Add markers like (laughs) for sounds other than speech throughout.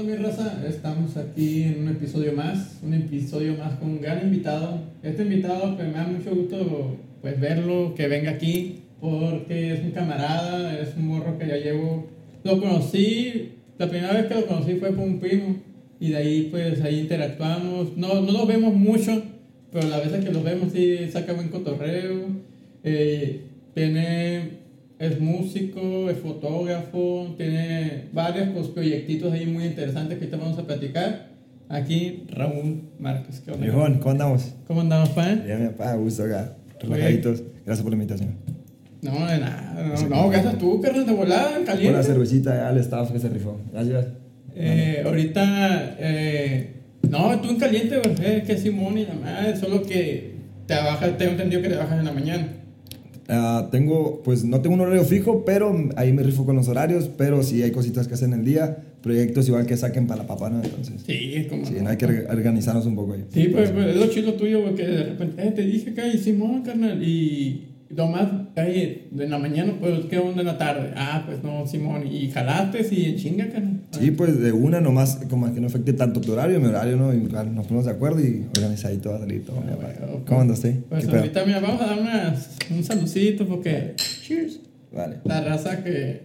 onda, mi raza? Estamos aquí en un episodio más, un episodio más con un gran invitado. Este invitado, pues me da mucho gusto pues verlo, que venga aquí, porque es un camarada, es un morro que ya llevo. Lo conocí, la primera vez que lo conocí fue por un primo, y de ahí pues ahí interactuamos. No, no nos vemos mucho, pero las veces que lo vemos sí saca buen cotorreo. Eh, tiene es músico, es fotógrafo, tiene varios pues, proyectitos ahí muy interesantes que ahorita vamos a platicar. Aquí Raúl Márquez. ¿Qué onda? ¿cómo andamos? ¿Cómo andamos, pa? Bien, mi papá, gusto acá. Relajaditos. Gracias por la invitación. No, de nada. No, no gracias a tú, carnal, de volada, caliente. La cervecita al staff que se rifó. Gracias. Eh, ahorita, eh, no, tú en caliente, güey, es que Simón y la madre, solo que trabajas, tengo entendido que trabajas en la mañana. Ah, tengo, pues no tengo un horario fijo, pero ahí me rifo con los horarios, pero sí hay cositas que hacen el día, proyectos igual que saquen para la papá, ¿no? Entonces, sí, como sí, hay que organizarnos un poco ahí. Sí, pues, pues, es lo chido tuyo, porque de repente, eh, te dije que hay Simón, carnal, y Nomás, ahí, de la mañana, pues, ¿qué onda en la tarde? Ah, pues no, Simón, y jalaste y en chinga, carnal. Sí, pues de una nomás, como que no afecte tanto tu horario, mi horario, ¿no? Y nos ponemos de acuerdo y organizadito va a salir todo. Ah, ¿Cómo andas, sí? Pues ahorita, mira, vamos a dar unas, un saludcito porque. Cheers. Vale. La raza que.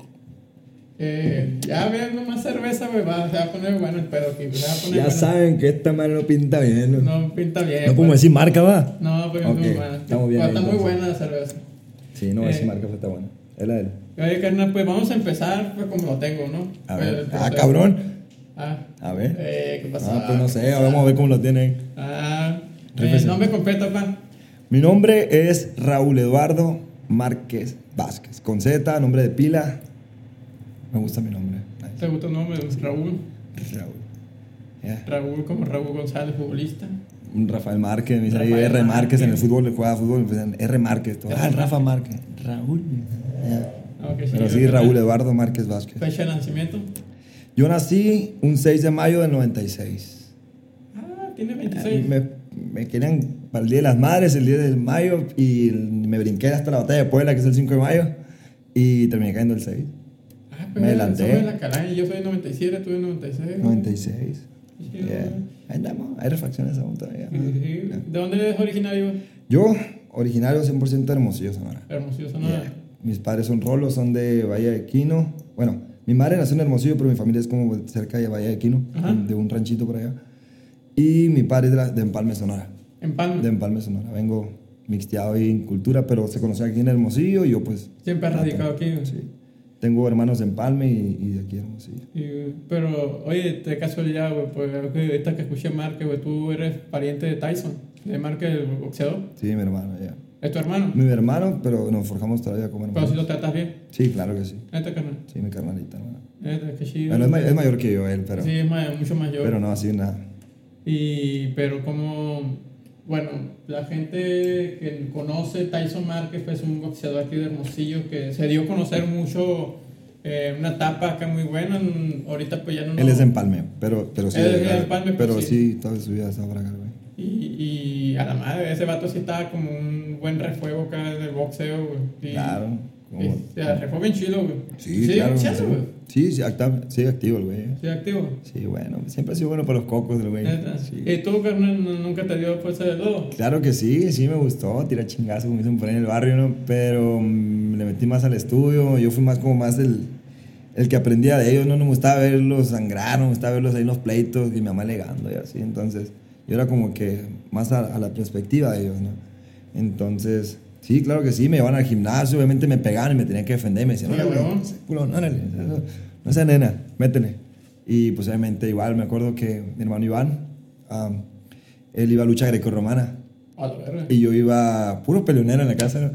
Eh, ya viendo más cerveza, güey, va, se va a poner bueno el pedo aquí. Se va a poner ya saben que esta madre no pinta bien. No, no pinta bien. No podemos pues. decir marca, va. No, pero okay. no, Estamos bien. está muy buena la cerveza. Sí, no, eh, decir marca, pero está buena. Es la de él. Oye, carnal, pues vamos a empezar pues, como lo tengo, ¿no? A ver. ah, cabrón. Ah. A ver. Eh, ¿qué pasa? Ah, pues no sé, vamos a ver cómo lo tienen. Ah, eh, nombre completo, pa. Mi nombre es Raúl Eduardo Márquez Vázquez. Con Z, nombre de pila. Me gusta mi nombre. ¿Te gusta el nombre? Raúl. Raúl. Yeah. Raúl como Raúl González, futbolista. Rafael Márquez, me dice ahí R. Márquez en el fútbol, le juega fútbol, pues, R. Márquez. Todo. Ah, Rafa Márquez. Raúl. Yeah. Okay, Pero sí, Raúl Eduardo Márquez Vázquez. ¿Fecha de nacimiento? Yo nací un 6 de mayo del 96. Ah, tiene 26. Me, me querían para el Día de las Madres, el 10 de mayo, y me brinqué hasta la batalla de Puebla, que es el 5 de mayo, y terminé cayendo el 6. Me adelanté. La. Yo soy 97, tú eres 96. 96. Sí, yeah. Ahí andamos, hay refacciones aún todavía. Sí, sí. ¿De dónde eres originario? Yo, originario 100% de Hermosillo, Sonora. Hermosillo, Sonora. Yeah. Mis padres son rolos, son de Valle de Quino. Bueno, mi madre nació en Hermosillo, pero mi familia es como cerca de Valle de Quino, Ajá. de un ranchito por allá. Y mi padre es de, de Empalme, Sonora. ¿Empalme? De Empalme, Sonora. Vengo mixteado ahí en cultura, pero se conoce aquí en Hermosillo y yo pues... ¿Siempre has radicado aquí? Sí. Tengo hermanos de Empalme y, y de aquí Hermosillo. Y, pero, oye, de casualidad, güey, pues ahorita que escuché Marque, güey, tú eres pariente de Tyson, de Marque, el boxeador. Sí, mi hermano, ya. ¿Es tu hermano? Mi hermano, pero nos forjamos todavía como hermanos. ¿Pero si lo tratas bien? Sí, claro que sí. ¿Este carnal? Sí, mi carnalita, hermano. Este, que. Bueno, es, mayor, es mayor que yo, él, pero... Sí, es mucho mayor. Pero no, así nada. Y, pero como, bueno, la gente que conoce Tyson Márquez, pues un boxeador aquí de Hermosillo que se dio a conocer mucho, eh, una etapa acá muy buena, ahorita pues ya no... Él es de Empalme, pero, pero sí... Él es de Empalme, pero pues, sí, toda su vida está acá, güey. Y, y a la madre, ese vato sí estaba como un buen refuego acá del boxeo, güey. Y, Claro. y, o sea, refuego bien chido, güey. Sí, claro. boxeando, sí. güey. Sí, sí, acta- sí, activo el güey. Sí, activo. Sí, bueno, siempre ha sido bueno para los cocos del güey. Sí. ¿Y tú, carnal, nunca te dio fuerza de lodo? Claro que sí, sí me gustó, tirar chingazo como dicen por ahí en el barrio, ¿no? Pero mm, le metí más al estudio, yo fui más como más el, el que aprendía de ellos, ¿no? No me gustaba verlos sangrar, no me gustaba verlos ahí en los pleitos y mi mamá legando y así, entonces yo era como que más a, a la perspectiva de ellos, ¿no? Entonces, sí, claro que sí, me llevaban al gimnasio, obviamente me pegaban y me tenían que defender, me decían, no, órale, no, seas nena, métele. Y pues obviamente igual me acuerdo que mi hermano Iván, am, él iba a lucha grecorromana. Y yo iba, puro peleonero en la casa, ¿no?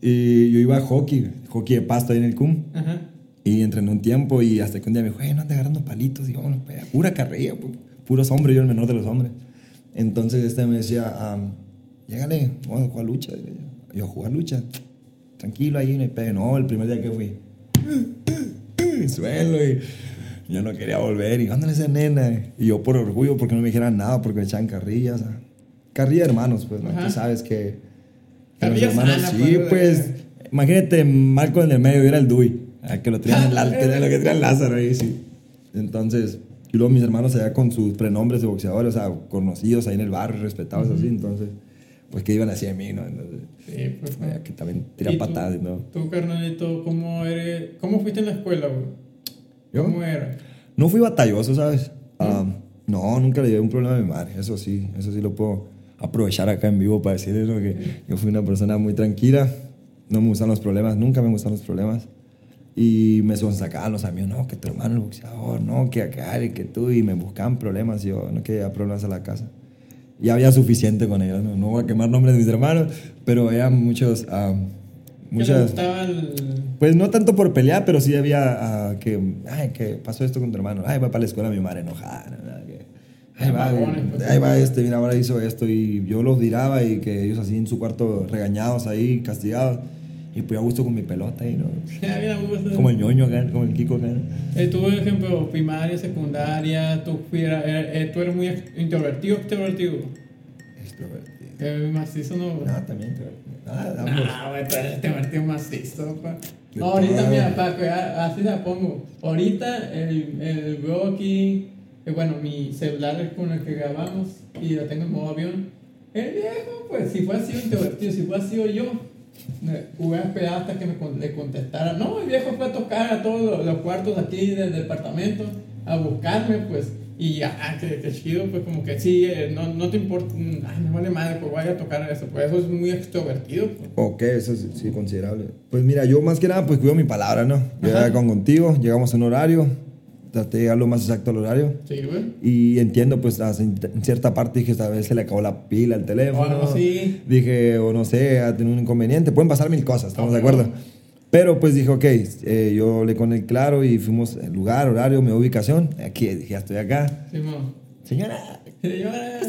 Y yo iba a hockey, hockey de pasto ahí en el CUM. Ajá. Y entrené un tiempo y hasta que un día me dijo, "Güey, no andes agarrando palitos. Y pues, pura carrilla, pu- puros hombres, yo el menor de los hombres. Entonces este me decía, um, llégale, vamos a jugar lucha. Y yo, ¿a jugar lucha? Tranquilo ahí, no hay pedo. No, el primer día que fui, suelo y yo no quería volver. Y ándale esa nena. Y yo por orgullo, porque no me dijeran nada, porque me echaban carrillas. o sea, carrilla hermanos, pues, ¿no? Tú sabes que... que los Carrilla hermanos, sana, sí, pues, imagínate, Marco en el medio era el Dui, ah, que lo traían la, (laughs) lo que traía Lázaro ahí, sí. Entonces, Y luego mis hermanos allá con sus prenombres de boxeadores, o sea, conocidos ahí en el barrio, respetados así, entonces, pues que iban de mí, ¿no? Entonces, Sí, pues. eh, que también ¿Y tiran tú- patadas, ¿no? Tú, carnalito, ¿cómo eres? ¿Cómo fuiste en la escuela, güey? ¿Yo? ¿Cómo era? No fui batalloso, ¿sabes? Ah, no, nunca le llevé un problema a mi madre, eso sí, eso sí lo puedo aprovechar acá en vivo para decirles ¿no? que yo fui una persona muy tranquila, no me gustan los problemas, nunca me gustan los problemas. Y me sonsacaban los amigos, no, que tu hermano es boxeador, no, que acá, que tú, y me buscaban problemas, y yo no quería problemas a la casa. Ya había suficiente con ellos, no, no voy a quemar nombres de mis hermanos, pero eran muchos, ah, ¿Qué le muchas... el... Pues no tanto por pelear, pero sí había ah, que, ay, que pasó esto con tu hermano. Ay, va para la escuela mi madre enojada. Ahí va, Mamones, pues. ahí va este, mira, ahora hizo esto y yo los diraba y que ellos así en su cuarto regañados ahí, castigados. Y pues a gusto con mi pelota ahí, ¿no? (laughs) A gusto. Como el ñoño acá, como el Kiko acá. Eh, tú, por ejemplo, primaria, secundaria, tú, fuera, eh, eh, tú eres muy introvertido o extrovertido. Extrovertido. Eh, macizo no. No, también extrovertido. Ah, güey, tú eres extrovertido macizo, pa. ¿Qué No, ahorita, mira, Paco, así la pongo. Ahorita el, el aquí, eh, bueno, mi celular es con el que grabamos y lo tengo en modo avión. El viejo, pues, si fue así introvertido, si fue así yo, eh, hubiera esperado hasta que me le contestara. No, el viejo fue a tocar a todos los, los cuartos aquí del departamento a buscarme, pues. Y ah, que, que chido, pues como que sí, eh, no, no te importa, mm, ay, me vale madre, pues vaya a tocar eso, pues eso es muy extrovertido, pues. Ok, eso es sí, considerable. Pues mira, yo más que nada pues cuido mi palabra, ¿no? Yo con contigo, llegamos a un horario, traté de llegar lo más exacto al horario. Sí, güey. Y entiendo, pues en cierta parte dije, tal vez se le acabó la pila al teléfono. O algo así. Dije, o no sé, ha tenido un inconveniente. Pueden pasar mil cosas, ¿estamos de Ajá. acuerdo? Pero pues dije, ok, eh, yo le con el claro y fuimos el lugar, horario, mi ubicación. Aquí, dije, ya estoy acá. Simón. Señora. Señora.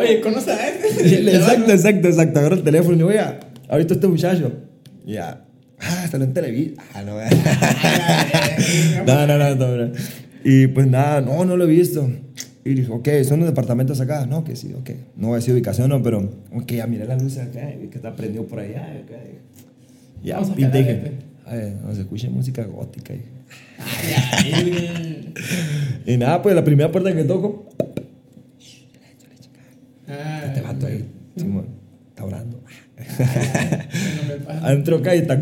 Oye, ¿conoce a este? (laughs) exacto, exacto, exacto. Agarro el teléfono y digo, oiga, ahorita este muchacho. Ya, ah, está en televisión. Ah, no, (laughs) no, no, no, no, no. Y pues nada, no, no lo he visto. Y dije, ok, ¿son los departamentos acá? No, que sí, ok. No voy a decir ubicación, no, pero, ok, ya miré la luz acá, y que está prendido por allá. acá. Ya, Vamos a calar, dije, este. no se escucha música gótica. Y, (laughs) y nada, pues la primera puerta que toco, Ah, este vato ahí, Simón, está orando. (laughs) Adentro acá y está.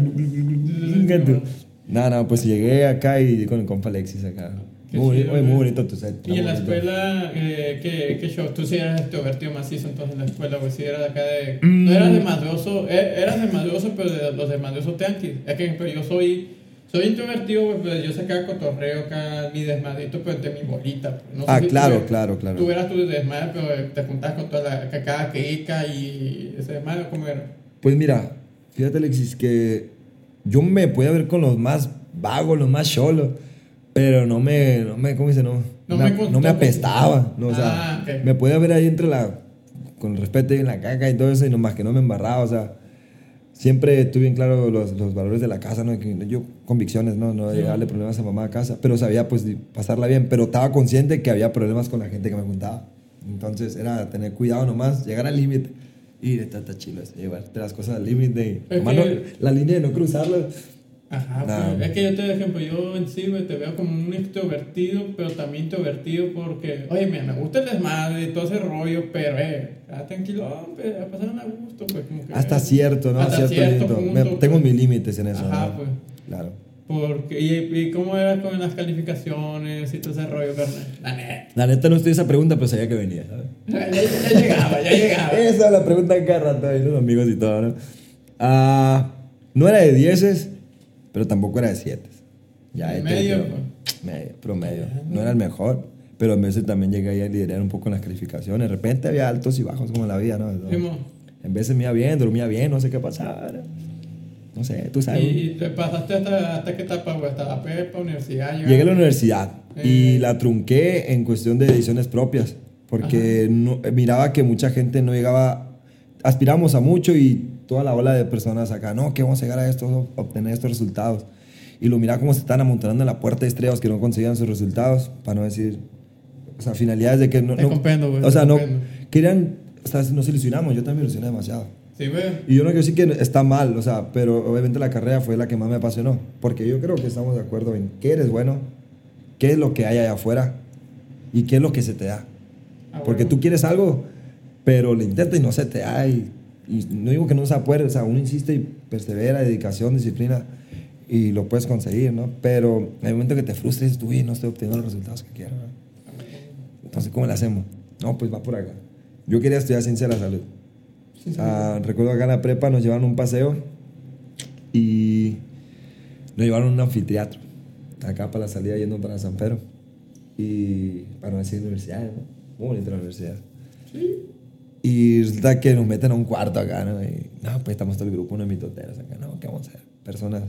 No, no, pues llegué acá y con el compa Alexis acá. Muy, chido, muy, muy bonito tu set. Y en la escuela, eh, ¿qué, ¿qué show? Tú sí eras extrovertido macizo entonces en la escuela, güey. Sí eras de acá de... Mm. No eras desmadroso, eh, eras desmadroso, pero de los desmadrosos tranquis. Es que pero yo soy... Soy introvertido, güey, pero yo sacaba cotorreo acá, mi desmadrito, pero de mi bolita. pues. No sé Ah, si tú claro, claro, claro. Tú eras tu desmadre, pero te juntabas con toda la cacada que ica y ese desmadre, ¿cómo era? Pues mira, fíjate Alexis que yo me podía ver con los más vagos, los más cholos, pero no me, no me, ¿cómo dice? No, No me, me no me apestaba, no, o sea, Ah, ok. me podía ver ahí entre la, con respeto y en la caca y todo eso, y nomás que no me embarraba, o sea, siempre tuve bien claro los, los valores de la casa, ¿no? Yo, convicciones, ¿no? No de Sí. darle problemas a mamá a casa, pero sabía pues de pasarla bien, pero estaba consciente que había problemas con la gente que me juntaba. Entonces era tener cuidado nomás, llegar al límite. Y está chido eso, llevarte las cosas al límite. la línea de no cruzarla. Ajá, Nah. pues, es que yo te doy ejemplo, yo en sí te veo como un extrovertido, pero también introvertido porque, oye, mira, me gusta el desmadre y todo ese rollo, pero, eh, ah, tranquilo, hombre, a pasar a gusto, pues, como que... Hasta cierto, ¿no? Hasta cierto, cierto punto, Me- tengo pues. mis límites en eso. Ajá, ¿no? pues. Claro. Porque, y, y cómo era con las calificaciones y todo ese rollo, carnal? La neta. La neta no estoy esa pregunta, pero sabía que venía, ¿sabes? (laughs) Ya, ya- ya llegaba, ya llegaba. Esa es la pregunta cada rato los amigos y todo, ¿no? Ah, no era de dieces, pero tampoco era de siete. Ya, ahí te- Medio, pero- medio, promedio. No era el mejor, pero a veces también llegué ahí a liderar un poco en las calificaciones. De repente había altos y bajos como en la vida, ¿no? En veces me iba bien, dormía bien, no sé qué pasaba. ¿no? Sé, tú sabes. Y, te pasaste hasta, hasta qué etapa, hasta la prepa, universidad. Llegué a la universidad Eh. y la trunqué en cuestión de decisiones propias, porque no- miraba que mucha gente no llegaba, aspiramos a mucho y toda la ola de personas acá, no, que vamos a llegar a esto, obtener estos resultados. Y lo miraba cómo se están amontonando en la puerta de estrellas que no conseguían sus resultados, para no decir, o sea, finalidades de que no... Te no- comprendo, güey, O sea, no, comprendo. querían, o sea, nos ilusionamos, yo también me ilusioné demasiado. Sí. Y yo no quiero decir que está mal, o sea, pero obviamente la carrera fue la que más me apasionó. Porque yo creo que estamos de acuerdo en qué eres bueno, qué es lo que hay allá afuera y qué es lo que se te da. Ah, Porque tú quieres algo, pero lo intentas y no se te da. Y, y no digo que no se puede, o sea, uno insiste y persevera, dedicación, disciplina, y lo puedes conseguir, ¿no? Pero hay un momento que te frustras y dices, uy, no estoy obteniendo los resultados que quiero. ¿no? Entonces, ¿cómo le hacemos? No, pues va por acá. Yo quería estudiar ciencia de la salud. Sí, O sí. sea, recuerdo acá en la prepa nos llevaron un paseo y nos llevaron a un anfiteatro, acá para la salida yendo para San Pedro. Y para no decir universidad, ¿no? Muy bonita la universidad. Y resulta que nos meten a un cuarto acá, ¿no? Y, no, pues estamos todo el grupo, unos mitoteros acá, ¿no? ¿Qué vamos a hacer? Personas,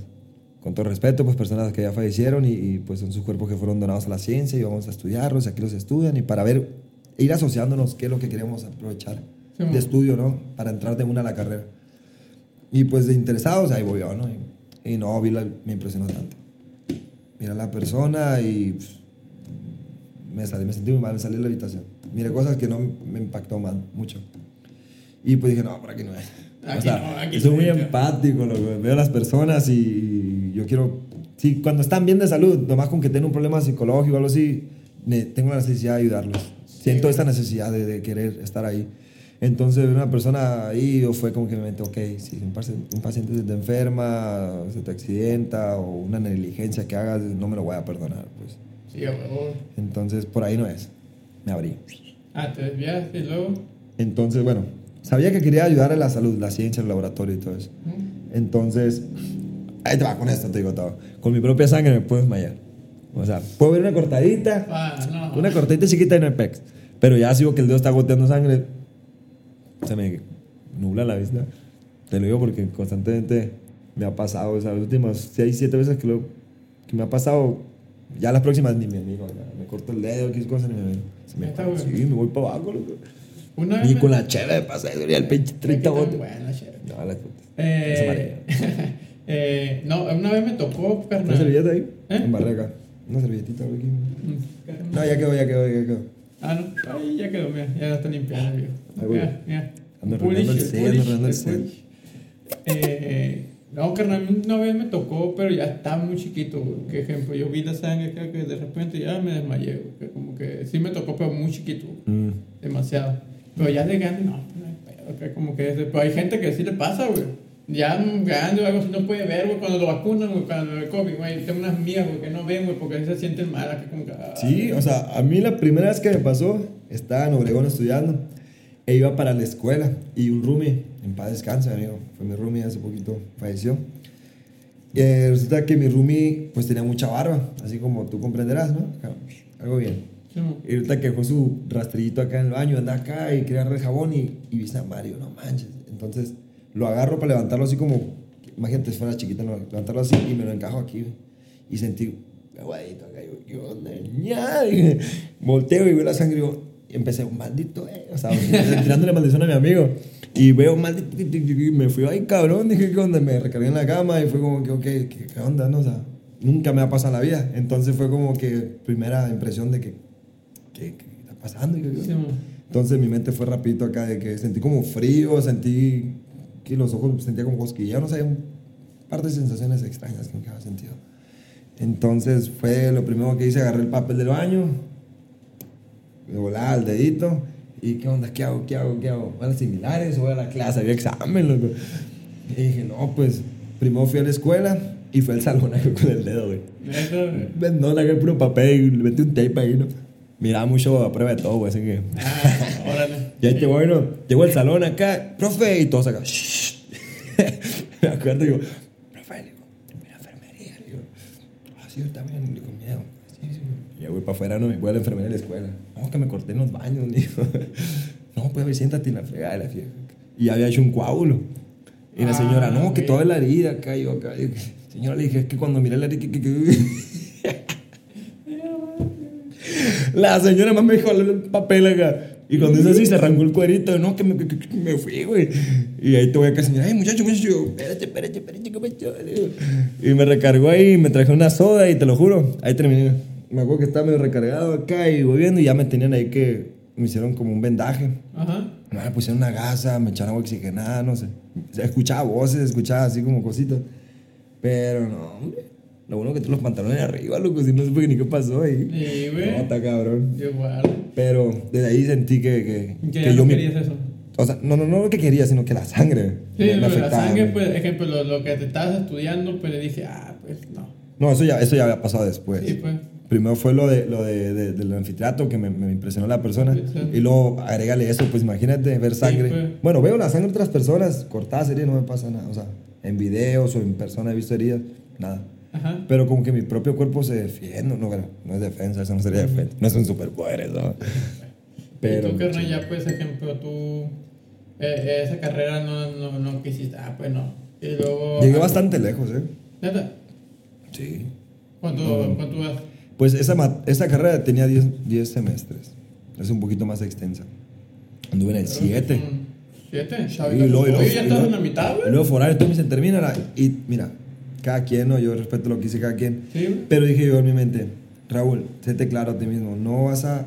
con todo respeto, pues personas que ya fallecieron y, y, pues son sus cuerpos que fueron donados a la ciencia y vamos a estudiarlos, y aquí los estudian y para ver, ir asociándonos qué es lo que queremos aprovechar Sí, de estudio, ¿no? Para entrar de una a la carrera. Y pues de interesados, ahí voy yo, ¿no? Y, y no, vi la, me impresionó tanto. Mira la persona y pff, me, salí, me sentí muy mal, me salí de la habitación. Miré cosas que no me impactó mal, mucho. Y pues dije, no, por aquí no es. Aquí o sea, no, aquí soy muy no. empático, loco. veo a las personas y yo quiero, sí, cuando están bien de salud, nomás con que tengan un problema psicológico o algo así, tengo la necesidad de ayudarlos. Siento esta necesidad de, de querer estar ahí. Entonces, una persona ahí o fue como que me metí, ok, si un, paci- un paciente se te enferma, se te accidenta o una negligencia que hagas, no me lo voy a perdonar. Pues. Sí, a huevo. Entonces, por ahí no es. Me abrí. Ah, te desvías y luego. Entonces, bueno, sabía que quería ayudar a la salud, la ciencia, el laboratorio y todo eso. Entonces, ahí te va con esto, te digo todo. Con mi propia sangre me puedo desmayar. O sea, puedo ver una cortadita, Ah, no. una cortadita chiquita no hay pex. Pero ya sigo que el dedo está goteando sangre, se me nubla la vista. Te lo digo porque constantemente me ha pasado, o sea, las últimas 6, 7 veces que, lo, que me ha pasado, ya las próximas ni me miro, ya, me corto el dedo, qué cosa, ni me miro. Se me, sí, me voy para abajo, loco. Una vez. Y me- con la cheve pasa eso, el pinche Qué 30 tan botes. buena, chévere. No, putas. Eh, (laughs) eh, no, una vez me tocó, carnal. ¿Una servilleta ahí? ¿Eh? Embarré acá. Una servilletita güey, aquí. Mm. No, ya quedó, ya quedó, ya quedó. Ah, no. Ahí ya quedó, mira. Ya está limpiando, viejo. Mira, mira. Ando el set, ando el set. Eh, no, carnal, una vez me tocó, pero ya estaba muy chiquito, güey. Que ejemplo, yo vi la sangre acá que de repente ya me desmayé, güey. Que como que sí me tocó, pero muy chiquito, güey. Mm. demasiado. Pero ya de grande, no, pues no que como que... Pero hay gente que sí le pasa, güey. Ya grande o algo así no puede ver, güey, cuando lo vacunan, güey, cuando el COVID, güey. Tengo unas mías, güey, que no ven, güey, porque se sienten mal, acá como que... ah, Sí, o sea, a mí la primera vez que me pasó, estaba en Obregón estudiando, e iba para la escuela, y un roomie, en paz descanse, amigo, fue mi roomie hace poquito, falleció. Y eh, resulta que mi roomie, pues tenía mucha barba, así como tú comprenderás, ¿no? Algo bien. Y ahorita que dejó su rastrillito acá en el baño, anda acá y quería el jabón y, y viste a Mario, no manches. Entonces lo agarro para levantarlo así como, imagínate si fuera chiquita, no, levantarlo así y me lo encajo aquí. Y sentí, aguadito acá, y yo, ¿qué onda? (laughs) volteo y veo la sangre y digo, y empecé, maldito, eh. O sea, (laughs) tirándole maldición a mi amigo. Y veo, maldito, y me fui, ay cabrón, dije, ¿qué onda? Me recargué en la cama y fue como que, ok, ¿qué, qué onda? No, o sea, nunca me ha pasado en la vida. Entonces fue como que primera impresión de que, ¿qué, qué está pasando? Sí. Entonces mi mente fue rapidito acá de que sentí como frío, sentí que los ojos sentía como cosquillas, no sé, un par de sensaciones extrañas que nunca había sentido. Entonces fue lo primero que hice, agarré el papel del baño, me volaba el dedito y ¿qué onda? ¿Qué hago? ¿Qué hago? ¿Qué hago? ¿Voy a las similares o voy a la clase? Había examen, loco. Y dije, no, pues primero fui a la escuela y fui al salón (laughs) con el dedo, güey. No, le agarré puro papel y le metí un tape ahí, ¿no? Miraba mucho a prueba de todo, güey, así que... Ah, órale. (laughs) Y ahí te voy, ¿no? Llegó al salón acá, profe, y todos acá. "Shh". (laughs) Me acuerdo, digo, profe, le digo, mira, enfermería, le digo, ah, sí, yo también, le digo, sí. Y ya voy para afuera, ¿no? Y voy a la enfermería de la escuela. No, que me corté en los baños, (laughs) le digo. No, pues, a ver, siéntate en la fregada de la fiesta. Y había hecho un coágulo. Y la Ah, señora, no, que ok. toda la herida acá, yo acá. yo, señora, le dije, es que cuando miré la herida, que, que, que- (laughs) La señora más me dijo el papel acá. Y cuando hizo así, se arrancó el cuerito. No, que me, que- que me fui, güey. Y ahí te voy acá, señora. Ay, muchacho, muchacho. Yo, Espérate, espérate, espérate, que me echó", le digo. Y me recargó ahí, me traje una soda y te lo juro. Ahí terminé. Me acuerdo que estaba medio recargado acá y voy viendo y ya me tenían ahí que me hicieron como un vendaje. Ajá. Me pusieron una gasa, me echaron agua oxigenada, no sé. Escuchaba voces, escuchaba así como cositas. Pero no, hombre. Lo bueno que tengo los pantalones arriba, loco, si no sé ni qué pasó ahí. Sí, güey. No, está cabrón. Igual. Pero desde ahí sentí que, que, Que que yo no me- querías eso. O sea, no, no, no lo que quería, sino que la sangre. Sí, me- me la sangre, pues, ejemplo, lo, lo que te estabas estudiando, pues le dije, ah, pues no. No, eso ya, eso ya había pasado después. Sí, pues. Primero fue lo, de, lo de, de- del anfiteatro que me, me impresionó la persona. Sí, sí. Y luego agrégale eso, pues imagínate ver sangre. pues. Bueno, veo la sangre de otras personas, cortadas heridas, no me pasa nada. O sea, en videos o en persona he visto heridas, nada. Ajá. Pero como que mi propio cuerpo se defiende. No, bueno, no es defensa, eso no sería defensa. No son superpoderes, ¿no? (laughs) y tú, carnal, ya, pues, ejemplo, tú, eh, esa carrera no, no, no quisiste, ah, pues no. Y luego. Llegué bastante lejos, ¿eh? ¿Neta? Sí. ¿Cuánto, ¿cuánto vas? Pues esa, esa carrera tenía 10 10 semestres. Es un poquito más extensa. Anduve en el 7. Mm, ¿Siete? Y luego, y luego- ya y estás en la mitad, y güey. luego foral, entonces me dice, termina la- Y mira, cada quien, ¿no? Yo respeto lo que dice cada quien. Sí. Pero dije yo en mi mente, Raúl, séte claro a ti mismo. No vas a...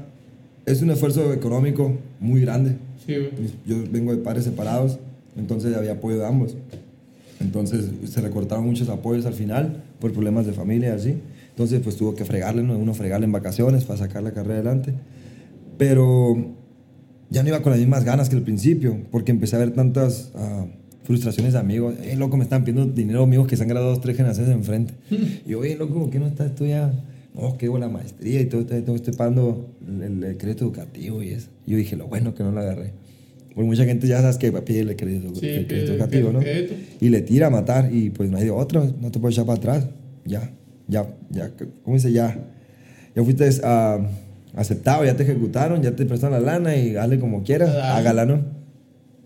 Es un esfuerzo económico muy grande. Sí, güey. Yo vengo de padres separados, entonces había apoyo de ambos. Entonces se recortaron muchos apoyos al final por problemas de familia y así. Entonces pues tuvo que fregarle, ¿no? uno fregarle en vacaciones para sacar la carrera adelante. Pero ya no iba con las mismas ganas que al principio, porque empecé a ver tantas ah, frustraciones de amigos. Eh, loco, me están pidiendo dinero amigos que se han graduado dos, tres generaciones enfrente. (laughs) y yo, oye, loco, ¿por qué no estás tú ya? No, que la maestría y todo, todo, todo, estoy pagando el, el crédito educativo y eso. Y yo dije, lo bueno que no lo agarré. Porque mucha gente ya sabes que pide el crédito, Sí, el crédito el educativo, ¿no? crédito. Y le tira a matar y pues no hay de otra, no te puedes echar para atrás. Ya, ya, ya, ¿cómo dice? Ya, ya fuiste ah, aceptado, ya te ejecutaron, ya te prestaron la lana y hazle como quieras, Dale. hágala, ¿no?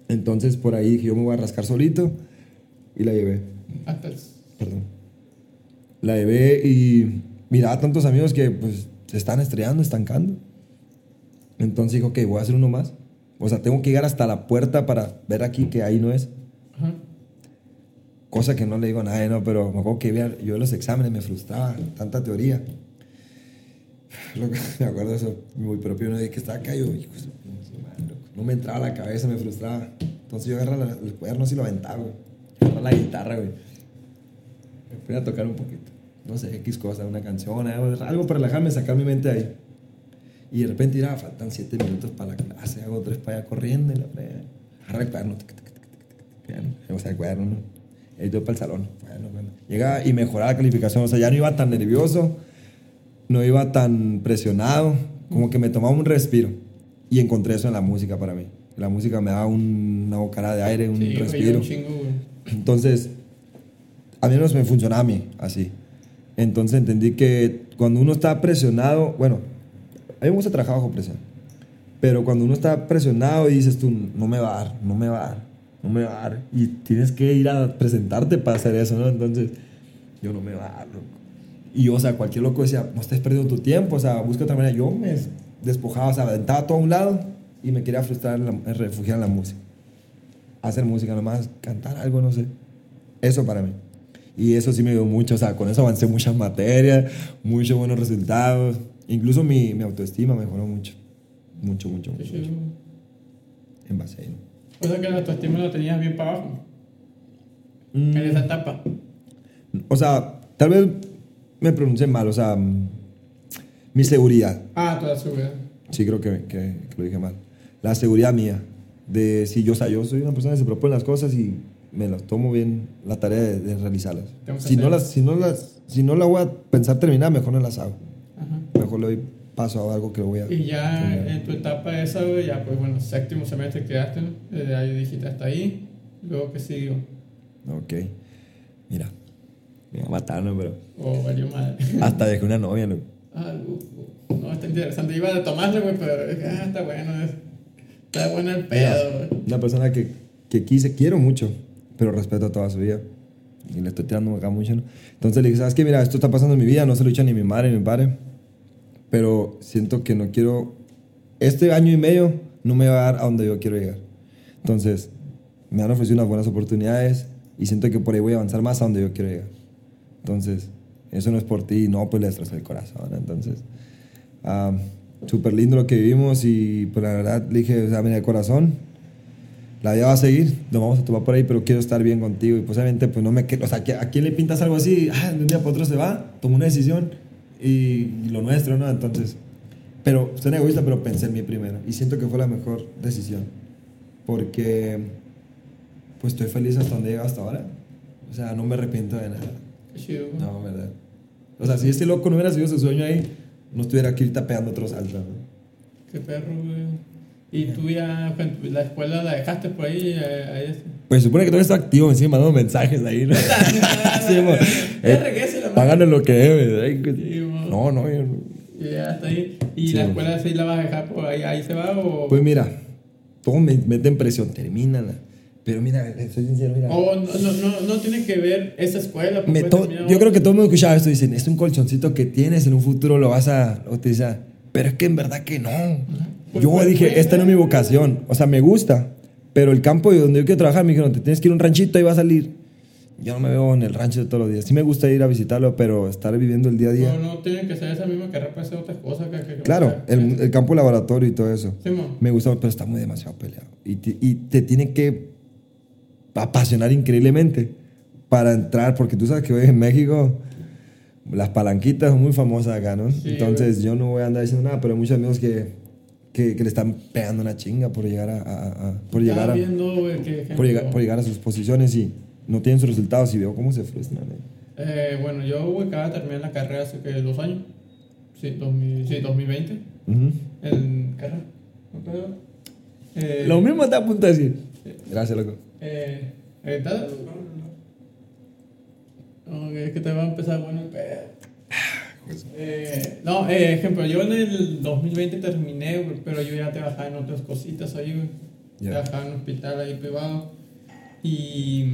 Entonces por ahí dije, yo me voy a rascar solito y la llevé, el- perdón. La llevé y miraba tantos amigos que pues se están estrellando, estancando. Entonces dijo, ok, voy a hacer uno más. O sea, tengo que llegar hasta la puerta para ver aquí que ahí no es. Cosa que no le digo a nadie, ¿no? Pero me acuerdo que yo en los exámenes me frustraba, tanta teoría. Me acuerdo eso, muy propio, uno de que estaba acá, yo, no me entraba la cabeza, me frustraba. Entonces yo agarraba el cuaderno y lo aventaba, güey. Agarraba la guitarra, güey. Me ponía a tocar un poquito. No sé, X cosa, una canción, algo, para relajarme, sacar mi mente ahí. Y de repente, faltan siete minutos para la clase, hago tres para allá corriendo y la frega. Agarra el cuaderno, o sea, el cuaderno, ¿no? Y todo para el salón. Bueno, bueno. Llegaba y mejoraba la calificación, o sea, ya no iba tan nervioso, no iba tan presionado, como que me tomaba un respiro. Y encontré eso en la música para mí. La música me daba un- una bocara de aire, un Sí, respiro. un chingo, güey. Entonces, a mí no me funcionaba a mí así. Entonces entendí que cuando uno está presionado, bueno, a mí me gusta trabajar bajo presión, pero cuando uno está presionado y dices tú, no me va a dar, no me va a dar, no me va a dar, y tienes que ir a presentarte para hacer eso, ¿no? Entonces, yo no me va a dar, loco. Y yo, o sea, cualquier loco decía, no estés perdiendo tu tiempo, o sea, busca otra manera. Yo me despojaba, o sea, aventaba todo a un lado y me quería frustrar, en la- en refugiar en la música. Hacer música nomás, cantar algo, no sé. Eso para mí. Y eso sí me dio mucho, o sea, con eso avancé muchas materias, muchos buenos resultados. Incluso mi, mi autoestima mejoró mucho. Mucho, mucho, mucho. En base a ello. O sea que la autoestima lo tenías bien para abajo. Mm. En esa etapa. O sea, tal vez me pronuncié mal, o sea, mm, mi seguridad. Ah, toda su vida. Sí, creo que, que- que lo dije mal. La seguridad mía. De si yo, o sea, yo soy una persona que se propone las cosas y me las tomo bien la tarea de, de realizarlas. Si no, las, si, no las, si no la voy a pensar terminar, mejor no las hago. Ajá. Mejor le doy paso a algo que voy a. Y ya terminar. en tu etapa esa, ya pues bueno, séptimo semestre quedaste. Desde ahí dijiste hasta ahí. Luego que siguió. Ok. Mira. Me va a matar, ¿no? Pero. O valió madre. Hasta dejé una novia, ¿no? Ah, uh, uh, no, está interesante. Iba a tomarle, güey, pero ah, está bueno. es- Está bueno el pedo, güey. Una persona que, que quise, quiero mucho, pero respeto toda su vida. Y le estoy tirando acá mucho, ¿no? Entonces le dije, ¿sabes qué? Mira, esto está pasando en mi vida, no se lo he dicho ni mi madre ni mi padre, pero siento que no quiero. Este año y medio no me va a dar a donde yo quiero llegar. Entonces, me han ofrecido unas buenas oportunidades y siento que por ahí voy a avanzar más a donde yo quiero llegar. Entonces, eso no es por ti, no, pues le destrozé el corazón. Entonces, ah, súper lindo lo que vivimos y pues la verdad le dije, o sea, mira, de corazón, la vida va a seguir, nos vamos a tomar por ahí, pero quiero estar bien contigo. Y pues pues no me o sea, ¿a quién le pintas algo así? Ah, de un día para otro se va, tomó una decisión y lo nuestro, ¿no? Entonces, pero, soy egoísta, pero pensé en mí primero. Y siento que fue la mejor decisión. Porque, pues estoy feliz hasta donde he llegado hasta ahora. O sea, no me arrepiento de nada. Chido. No, verdad. O sea, si este loco no hubiera sido su sueño ahí, no estuviera aquí ahorita pegando otros saltos. ¿no? Qué perro, güey. ¿Y tú ya cuando la escuela la dejaste por ahí? eh, ahí es- Pues supone que todo está activo, encima mandando mensajes ahí, ¿no? (laughs) Sí, Eh. Páganos lo que debe. No, no, yo. Y ya está ahí. ¿Y Sí, la escuela sí la vas a dejar por ahí? ¿Ahí se va o...? Pues mira, todos me meten presión, termínala. Pero mira, soy sincero, mira. O no, no, no, no tiene que ver esa escuela. pues, Me puede to- yo creo que todo el mundo escuchaba esto dicen, es un colchoncito que tienes, en un futuro lo vas a utilizar. Pero es que en verdad que no. Pues, yo pues, dije, pues, esta no es mi eh. vocación. O sea, me gusta. Pero el campo donde yo quiero trabajar, me dijeron, te tienes que ir a un ranchito, ahí va a salir. Yo no me veo en el rancho de todos los días. Sí me gusta ir a visitarlo, pero estar viviendo el día a día. No, no tiene que ser esa misma carrera para hacer otras cosas. Que, que- que- Claro, el, el campo laboratorio y todo eso. Sí. Me gusta, pero está muy demasiado peleado. Y te, y te tiene que apasionar increíblemente para entrar, porque tú sabes que hoy en México las palanquitas son muy famosas acá, ¿no? Sí, Entonces yo no voy a andar diciendo nada, pero hay muchos amigos que, que, que le están pegando una chinga por llegar a, a- a- por llegar a, viendo, que por llegar, por llegar a sus posiciones y no tienen sus resultados y veo cómo se frustran. ¿eh? eh, bueno, yo de terminar la carrera hace que dos años. Sí, 2000, sí 2020. Ujú. En carrera. Eh, Lo mismo te a punto de decir. Gracias, loco. Eh, eh, ¿está? No, es que te va a empezar bueno el pedo. Eh, no, eh, ejemplo, yo en el 2020 terminé, güey, pero yo ya trabajaba en otras cositas ahí, güey. Ya. Trabajaba en un hospital ahí privado. Y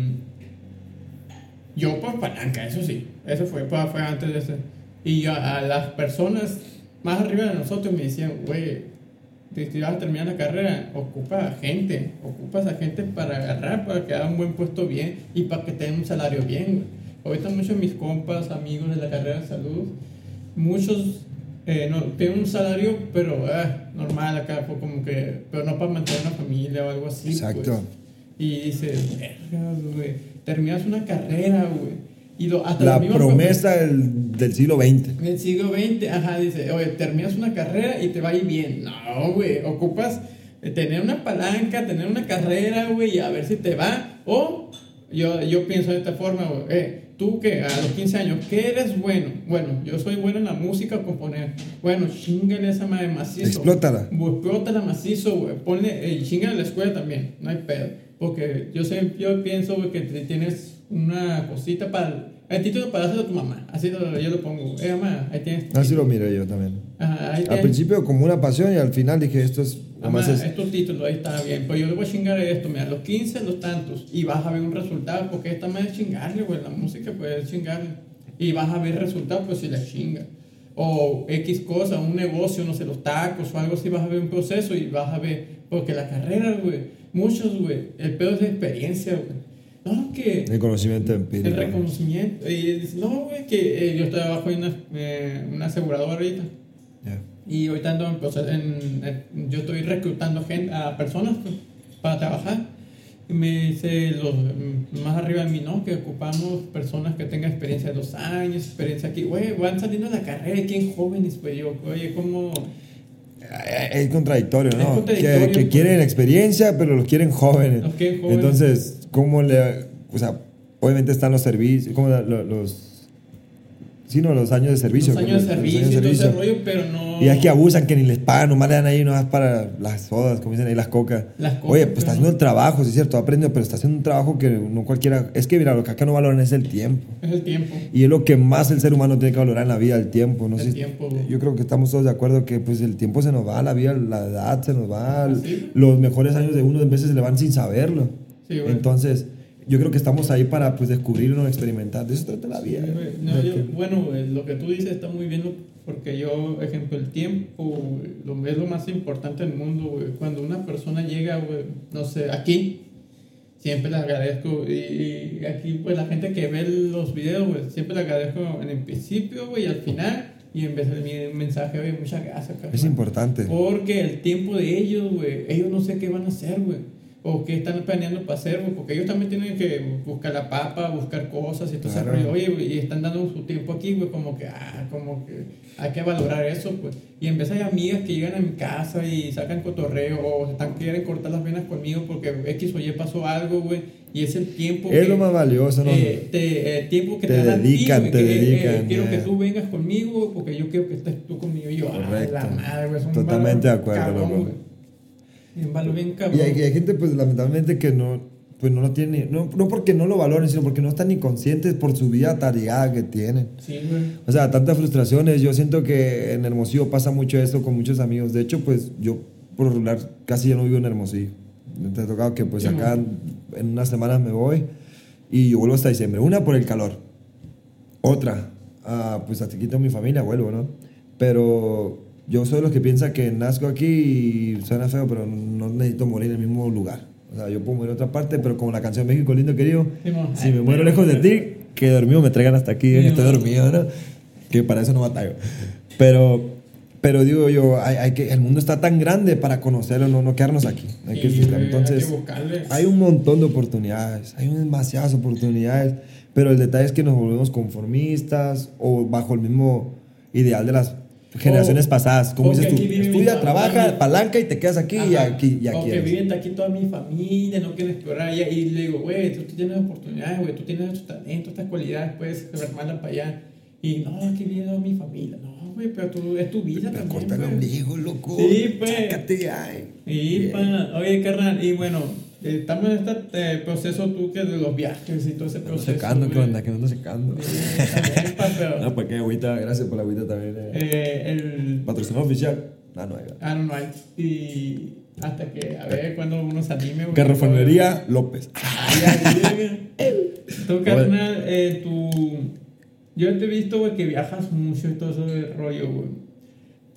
yo por palanca, eso sí. Eso fue, fue, fue antes de ese. Y a, a las personas más arriba de nosotros me decían, güey, si vas a terminar la carrera, ocupa a gente, ocupas a gente para agarrar, para que haga un buen puesto bien y para que tengan un salario bien, güey. Ahorita muchos de mis compas, amigos de la carrera de salud, muchos eh, no, tienen un salario, pero eh, normal acá, fue como que, pero no para mantener una familia o algo así. Exacto. pues. Y dices, verga, güey, terminas una carrera, güey. Y lo, hasta La promesa del, del siglo XX. en el siglo XX, ajá, dice, oye, terminas una carrera y te va a ir bien. No, güey, ocupas eh, tener una palanca, tener una carrera, güey, y a ver si te va. O yo, yo pienso de esta forma, güey, eh, tú que a los 15 años, ¿qué eres bueno? Bueno, yo soy bueno en la música o componer. Bueno, chingale esa madre macizo. Explótala. Explótala macizo, güey. Ponle, eh, chingale la escuela también, no hay pedo. Porque yo siempre yo pienso, güey, que tienes una cosita para. El título para dárselo a tu mamá. Así lo, yo lo pongo. Eh, mamá, ahí tienes. Así lo título. miro yo también. Ajá, ahí Al principio como una pasión y al final dije, esto es... Mamá, es, es tu título, ahí está bien. Pues yo le voy a chingar esto, mira, los 15, los tantos. Y vas a ver un resultado, porque esta manera es chingarle, güey. La música, es chingarle. Y vas a ver resultados, pues si la chinga. O X cosa, un negocio, no sé, los tacos o algo así, vas a ver un proceso y vas a ver. Porque la carrera, güey, muchos, güey, el pedo es de experiencia, güey. No, que. el conocimiento El empírico. reconocimiento. Y dices, no, güey, que eh, yo estoy abajo en una, eh, una aseguradora ahorita. Ya. Y ahorita ando en en- en- yo estoy reclutando gente, a personas pues, para trabajar. Y me dice los mm, más arriba de mí, ¿no? Que ocupamos personas que tengan experiencia de dos años, experiencia aquí. Güey, van saliendo de la carrera y quieren jóvenes, pues yo, oye, ¿cómo? Es contradictorio, Es ¿no? contradictorio, que, que pues. quieren experiencia, pero los quieren jóvenes. Los quieren jóvenes. Entonces, ¿cómo le...? O sea, obviamente están los servicios, ¿cómo la- lo- los... Sí, no, los años de servicio. Los años de servicio y todo ese rollo, pero no. Y es que abusan, que ni les pagan, nomás le dan ahí nomás para las sodas, como dicen ahí, las cocas. Las cocas, Oye, pues está haciendo el trabajo, sí es cierto, aprendido, pero está haciendo un trabajo que no cualquiera... Es que, mira, lo que acá no valoran es el tiempo. Es el tiempo. Y es lo que más el ser humano tiene que valorar en la vida, el tiempo. No El sé, tiempo, yo creo que estamos todos de acuerdo que pues el tiempo se nos va, la vida, la edad se nos va, Sí. los mejores años de uno a veces se le van sin saberlo. Sí. Entonces, yo creo que estamos ahí para pues descubrirlo, experimentar. De eso trata la vida. Sí, güey. No, De yo- que- bueno, güey, lo que tú dices está muy bien, porque yo, ejemplo, el tiempo lo, es lo más importante del mundo. güey. Cuando una persona llega, güey, no sé, aquí, siempre le agradezco. Y, y aquí, pues la gente que ve los videos, güey, siempre le agradezco en el principio, güey, y al final. Y en vez de mi mensaje, güey, muchas gracias, es importante. Porque el tiempo de ellos, güey, ellos no sé qué van a hacer, güey. O qué están planeando para hacer, porque ellos también tienen que buscar la papa, buscar cosas y todo ese Claro. rollo. Oye, y están dando su tiempo aquí, güey, como que, ah, como que hay que valorar eso, pues. Y en vez hay amigas que llegan a mi casa y sacan cotorreo o se están quieren cortar las venas conmigo porque X o Y pasó algo, güey, y es el tiempo Es que- lo más valioso, ¿no? eh, te, eh, tiempo que Te te, ti, dedican, güey, te que, eh, dedican, quiero ya. que tú vengas conmigo porque yo quiero que estés tú conmigo. Y yo, ah, Correcto. la madre, güey, Totalmente de acuerdo, cabrón, loco. güey. Valor bien cabrón. Y hay, hay gente, pues lamentablemente, que no, pues, no lo tiene, no, no porque no lo valoren, sino porque no están ni conscientes por su vida tarea que tienen. Sí, güey. O sea, tantas frustraciones. Yo siento que en Hermosillo pasa mucho esto con muchos amigos. De hecho, pues yo por regular casi ya no vivo en Hermosillo. Me ha tocado que pues Sí, acá en unas semanas me voy y yo vuelvo hasta diciembre. Una por el calor. Otra, ah, pues hasta aquí tengo mi familia, vuelvo, ¿no? Pero yo soy de los que piensa que nazco aquí y suena feo, pero no necesito morir en el mismo lugar. O sea, yo puedo morir en otra parte, pero como la canción México lindo querido, Sí, si me muero lejos de ti, que dormido me traigan hasta aquí, Sí, que estoy dormido, ¿no? Que para eso no batallo. Pero, pero digo yo, hay, hay que, el mundo está tan grande para conocerlo, no, no quedarnos aquí. Hay que Sí, Entonces, hay que buscarle. hay un montón de oportunidades, hay demasiadas oportunidades, pero el detalle es que nos volvemos conformistas o bajo el mismo ideal de las generaciones O- pasadas. Como o dices que tú, estudia, trabaja, palanca y te quedas aquí y aquí y O aquí. que eres. viven aquí toda mi familia, no quieren explorar. Y, y le digo, güey, tú tienes oportunidades, güey, tú tienes estos talentos, estas cualidades, puedes armarla para allá. Y no, aquí viene toda mi familia. No, güey, pero tú, es tu vida Me también. corta el ombligo, loco. Sí, pues. Sácate, ay. Y, pana, oye, carnal, y bueno, estamos en este eh, proceso tú que de los viajes y todo ese proceso. secando, ¿qué güey. onda? ¿Qué onda secando? También, (laughs) pa, pero, No, pues qué agüita, gracias por la agüita también. eh. eh, el, Patrocinador oficial. Ah, no, hay. ah, no, no hay. Y hasta que, a ver, cuando uno se anime. Carrefonería López. Tú, carnal, eh, tú. Yo te he visto, güey, que viajas mucho y todo ese rollo, güey.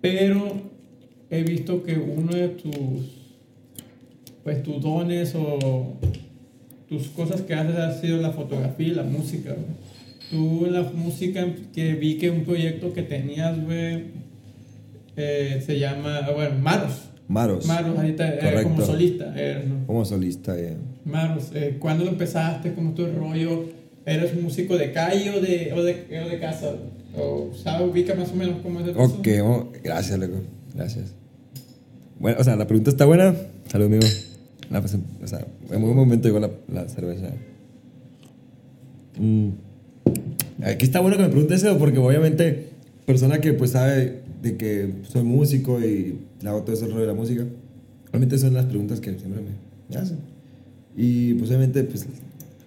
Pero he visto que uno de tus. Pues tus dones o tus cosas que haces ha sido la fotografía y la música, güey. Tú la música que vi que un proyecto que tenías, güey, eh, se llama, ah, bueno, Maros. Maros. Maros, ahorita eh, como solista, eres, ¿no? Como solista, eh. Maros, eh, ¿cuándo lo empezaste? ¿Cómo el rollo? ¿Eres músico de calle o de, o de, o de casa? ¿O sabes, ubica más o menos cómo es el? Ok, vamos- gracias, loco. Gracias. Bueno, o sea, la pregunta está buena. Salud, amigo. La o sea, en un momento llegó la, la cerveza. Mm. Aquí está bueno que me preguntes eso porque obviamente persona que pues sabe de que soy músico y le hago todo ese rollo de la música, obviamente son las preguntas que siempre me, hacen. Y pues obviamente pues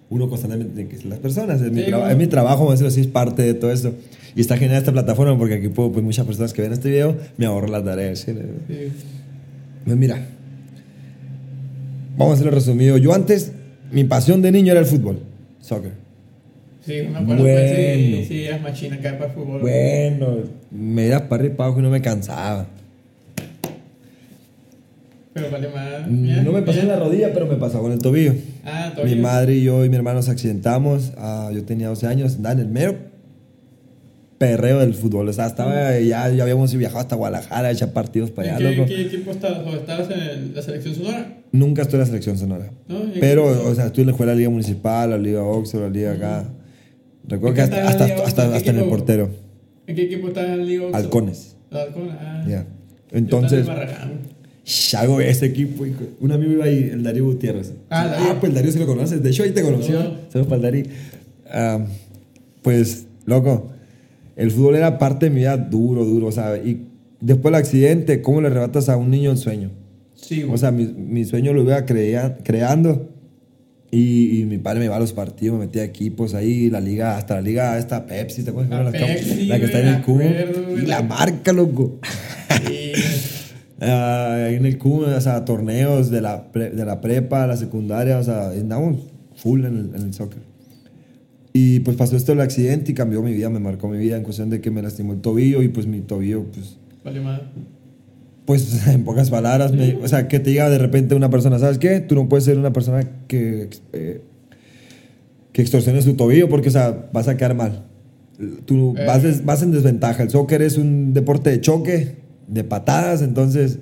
uno constantemente tiene que ser las personas, es mi, Sí, traba- bueno. es mi trabajo, vamos a decirlo así, es parte de todo esto. Y está genial esta plataforma porque aquí puedo, pues muchas personas que ven este video me ahorro las tareas. ¿sí? Sí. Pues mira, vamos a hacerlo resumido. Yo antes, mi pasión de niño era el fútbol, soccer. Sí, me acuerdo, pues, sí, Bueno. sí, es machina acá para el fútbol. Bueno, me iba para arriba y no me cansaba. Pero vale más. Mm, No me pasó en la rodilla, pero me pasó con el tobillo. Ah, Mi todavía. madre y yo y mi hermano nos accidentamos. ah, yo tenía 12 años, andaba en el mero perreo del fútbol. O sea, estaba, ya, ya habíamos viajado hasta Guadalajara, hecho partidos para allá, ¿En qué, qué equipo estabas? ¿O estabas en la selección sonora? Nunca estuve en la selección sonora. ¿No? ¿En qué Pero, equipo? o sea, estuve en la Liga Municipal, la Liga Oxford, la Liga acá. Recuerdo que ¿En qué hasta, hasta, hasta, hasta en el portero. ¿En qué equipo estabas en la Liga? Oxford? Halcones. Halcones, ah. Ya. Estaba Entonces. Chago, ese equipo, un amigo iba ahí, el Darío Gutiérrez. Ah, Darío. pues el Darío sí lo conoces. De hecho, ahí te conoció. No. Saludos para el Darío. Ah, pues, loco, el fútbol era parte de mi vida duro, duro, ¿sabes? Y después del accidente, ¿cómo le arrebatas a un niño el sueño? Sí, güey. O sea, mi, mi sueño lo iba crea- creando. Y, y mi padre me va a los partidos, me metía equipos ahí, la liga, hasta la liga, esta Pepsi, ¿te acuerdas? La La, Pepsi, la que está en el cubo. acuerdo. Y la marca, loco. Sí. (laughs) Ah, en el cubo, o sea, torneos de la, pre- de la prepa, la secundaria, o sea, andamos full en el, en el soccer. Y pues pasó esto el accidente y cambió mi vida, me marcó mi vida en cuestión de que me lastimó el tobillo y pues mi tobillo, pues Vale más. pues (laughs) en pocas palabras, me- o sea, que te diga de repente una persona, ¿sabes qué? Tú no puedes ser una persona que, eh, que extorsiones tu tobillo porque, o sea, vas a quedar mal. Tú Eh. vas, des- vas en desventaja. El soccer es un deporte de choque, de patadas, entonces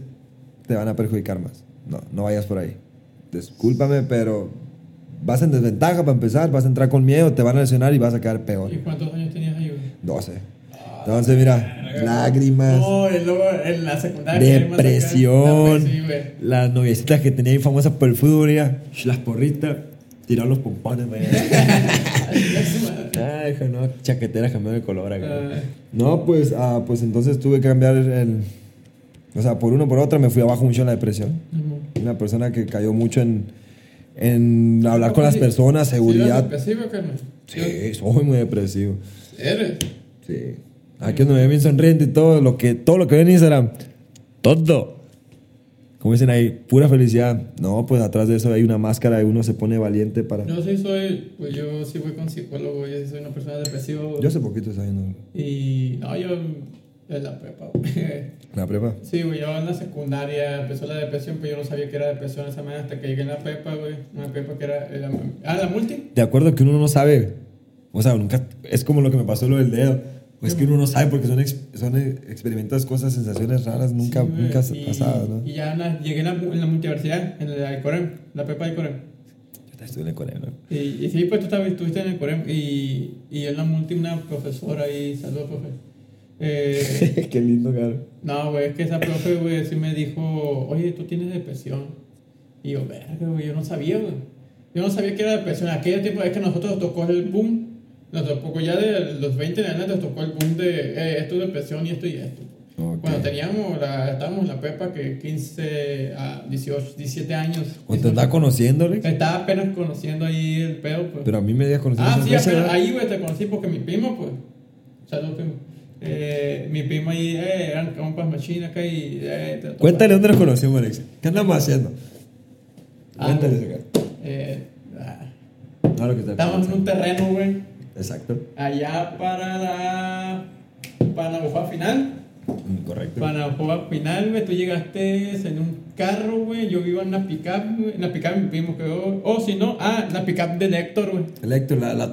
te van a perjudicar más. No, no vayas por ahí. discúlpame, pero vas en desventaja para empezar, vas a entrar con miedo, te van a lesionar y vas a quedar peor. ¿Y cuántos años tenías ahí, güey? 12. Entonces, mira, lágrimas, No, y luego en la secundaria. depresión, güey. las noviecitas que tenía ahí famosas por el fútbol, ya, las porritas, tirar los pompones. (laughs) Ay, no, chaqueteras cambiaron de color acá. Ah. No, pues, ah, pues entonces tuve que cambiar el, O sea, por uno por otra me fui abajo mucho en la depresión. Una persona que cayó mucho en, en hablar con las personas, seguridad. depresivo, carnal? Sí, soy muy depresivo. Eres. Sí. Aquí donde me ven bien sonriente y todo lo que, todo lo que ven en Instagram. Todo. Como dicen ahí, pura felicidad. No, pues atrás de eso hay una máscara y uno se pone valiente para. Yo sí soy, pues yo sí voy con psicólogo, yo sí soy una persona depresiva. Yo hace poquito estaba viendo Y no, yo en la prepa, güey. (laughs) la prepa. Sí, güey, yo en la secundaria empezó la depresión, pero yo no sabía que era depresión esa manera hasta que llegué en la prepa, güey. Una prepa que era, era- ah, la multi. De acuerdo que uno no sabe. O sea, nunca. Es como lo que me pasó lo del dedo. Pues que uno no sabe porque son, ex- son eh, experimentas cosas, sensaciones raras, nunca, Sí, nunca y- pasadas, ¿no? Y ya la- llegué en la, en la multiversidad, en la de Corem, la prepa de Corem. Yo también estuve en el Corea, ¿no? Y, y sí, pues tú también estuviste en el Corem. Y, y en la multi, una profesora ahí, saludos, profe. Eh, (laughs) Qué lindo, claro. No, güey, es que esa profe, güey, sí me dijo, oye, tú tienes depresión. Y yo, verga, güey, yo no sabía, güey. Yo no sabía que era depresión. Aquel tiempo es que nosotros nos tocó el boom. Nos tocó ya de los 20 en adelante, nos tocó el boom de eh, esto es depresión y esto y esto. Ok. Cuando teníamos, la, estábamos en la prepa que 15 a 18, 17 años. O te andaba conociendo, Alex. Estaba apenas conociendo ahí el pedo, pues. Pero a mí me habías conocido. Ah, sí, apenas- ahí, güey, te conocí porque mi primo, pues. Saludos, primo. Eh, mi primo ahí, eh, eran compas machina acá y. Eh, Cuéntale dónde nos conocimos, Alex. ¿Qué andamos haciendo? Ah, Cuéntale, güey. acá. Eh, ah, No, lo que te Estábamos en un terreno, güey. Exacto. Allá para la. Para la final. Correcto. Para la bufada final, güey. Tú llegaste en un carro, güey. Yo iba en una pickup, güey. En la pickup mi primo quedó. O si no, ah, la pickup de Héctor, güey. El Héctor, la. la...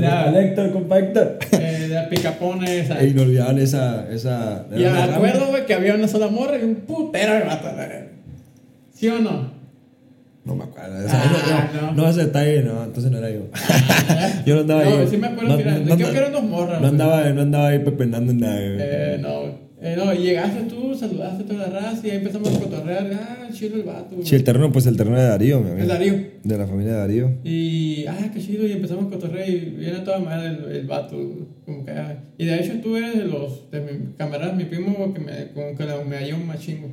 La- Héctor, compa Héctor. Eh, la picapona esa. E inolvidable esa. esa Y me acuerdo, güey, que había una sola morra y un putero de vato. ¿Sí o no? No me acuerdo. Ah, no, no. no. no ese detalle, no, entonces no era yo. (laughs) yo no andaba No, ahí. sí me acuerdo que eran- creo que eran dos morras, No güey. andaba, no andaba ahí pepenando en nada. Eh, no. Eh, no, llegaste tú, saludaste a toda la raza y ahí empezamos a cotorrear. Ah, chido el vato. Sí, el terreno, pues el terreno de Darío, mi amigo. El Darío. De la familia de Darío. Y, ah, qué chido, y empezamos a cotorrear y viene a toda madre el, el vato, como que, ah. Y de hecho tú eres de los, de mi camaradas, mi primo, que me, como que me halló un machingo.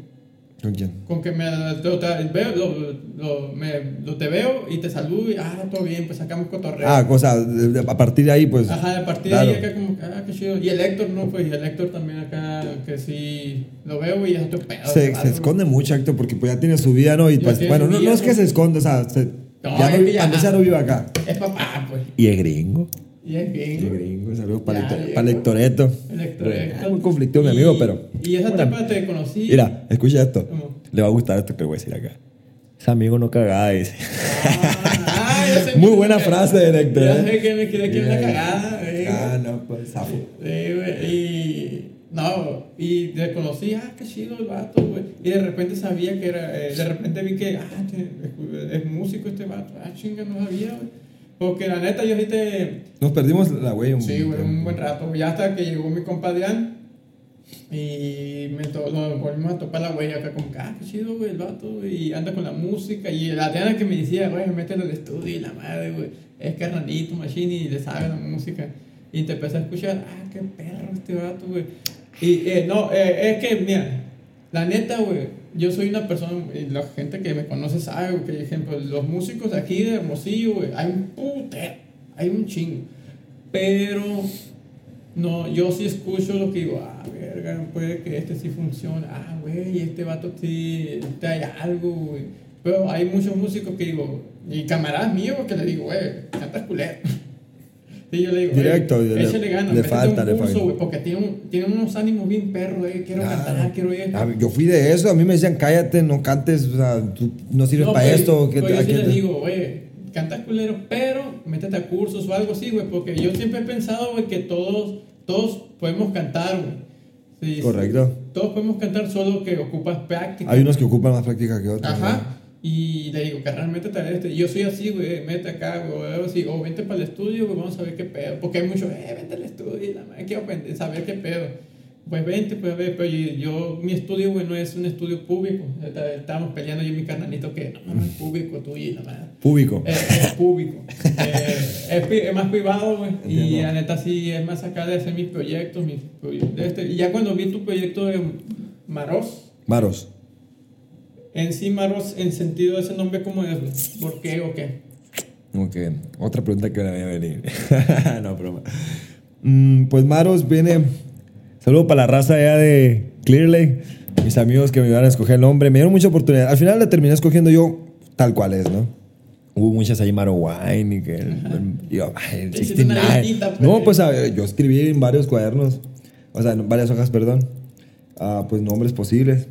¿Con quién? Con que me lo, te, veo, lo, lo, me, lo te veo y te saludo y, ah, todo bien, pues sacamos cotorreo. Ah, cosa, de- de- a partir de ahí, pues. Ajá, a partir claro. de ahí acá como que, ah, qué chido. Y el Héctor, no, pues, y el Héctor también acá, que sí, lo veo y es otro pedo. Se, se esconde mucho, Héctor, porque pues ya tiene su vida, ¿no? Y pues, bueno, no, vida, no es que se esconde, o sea, se- No, ya no, ya no vive acá. Es papá, pues. Y es gringo. Y es gringo. es gringo, saludos para Ya, ya. para Héctor. Es muy conflictivo, mi amigo, pero. Y esa Bueno, etapa te conocí. Mira, escucha esto. ¿Cómo? Le va a gustar esto que voy a decir acá. Ese amigo no cagaba, dice. Ah, (laughs) Muy buena es. frase de Héctor. Ya ¿eh? sé que me quiere que la cagada. eh. Ah, no, pues. Sí, güey, y no, y te conocí, ah, qué chido el vato, güey. Y de repente sabía que era, eh, de repente vi que, ah, este, es, es músico este vato, ah, chinga, no sabía, güey. Porque la neta, yo sí te, Nos perdimos la güey un sí, güey, un buen rato. Ya hasta que llegó mi compa Adrián y me to- lo volvimos a topar la güey acá, como que, ah, qué chido, güey, el vato, y anda con la música. Y la Adriana que me decía, güey, mételo al estudio y la madre, güey, es carnalito, machine y le sabe la música. Y te empecé a escuchar, ah, qué perro este vato, güey. Y eh, no, eh, es que, mira, la neta, güey, yo soy una persona, y la gente que me conoce sabe, que, por ejemplo, los músicos de aquí de Hermosillo, hay un putero, hay un chingo. Pero, no, yo sí escucho lo que digo, ah, verga, puede que este sí funcione, ah, güey, este vato sí, te hay algo, güey. Pero hay muchos músicos que digo, y camaradas míos que le digo, güey, cantas culero. Sí, yo le digo, Directo, échale ganas, le falta, un le falta. porque tiene, un- tiene unos ánimos bien perros, eh, quiero Claro. cantar, quiero ir. A ver, Yo fui de eso, a mí me decían, cállate, no cantes, o sea, tú no sirves No, para pero- esto. que te- yo sí les te- digo, güey, cantas culero, pero métete a cursos o algo así, güey, porque yo siempre he pensado, güey, que todos, todos podemos cantar, güey. Sí, Correcto. sí. Todos podemos cantar, solo que ocupas práctica. Hay unos que ocupan más práctica que otros. Ajá. Y le digo, carnal, métete a este. Y yo soy así, güey, métete acá, güey, algo así. O vente para el estudio, güey, vamos a ver qué pedo. Porque hay mucho, eh, vente al estudio, y la madre, quiero saber qué pedo. Pues vente, pues a ver, pero yo, yo- mi estudio, güey, no es un estudio público. Está- Estábamos peleando yo y mi carnalito que no, no es público tuyo y la madre. Público. Es, es público. Eh, es, pi- es más privado, güey. Y la neta sí es más acá de hacer mis proyectos, mis proyectos este. Y ya cuando vi tu proyecto de Maros, Maros. En sí Maros, en sentido de ese nombre, ¿cómo es? güey? ¿Por qué o qué? Ok, otra pregunta que me voy a venir. (laughs) no, broma. Mm, pues Maros viene. Saludo para la raza allá de Clear Lake. Mis amigos que me ayudaron a escoger el nombre. Me dieron mucha oportunidad. Al final la terminé escogiendo yo tal cual es, ¿no? Hubo muchas ahí Maro Wine y que. el- y yo, ay, el Te hiciste una 69. listita, pues. No, pues yo escribí en varios cuadernos. O sea, en varias hojas, perdón. ah, pues nombres posibles.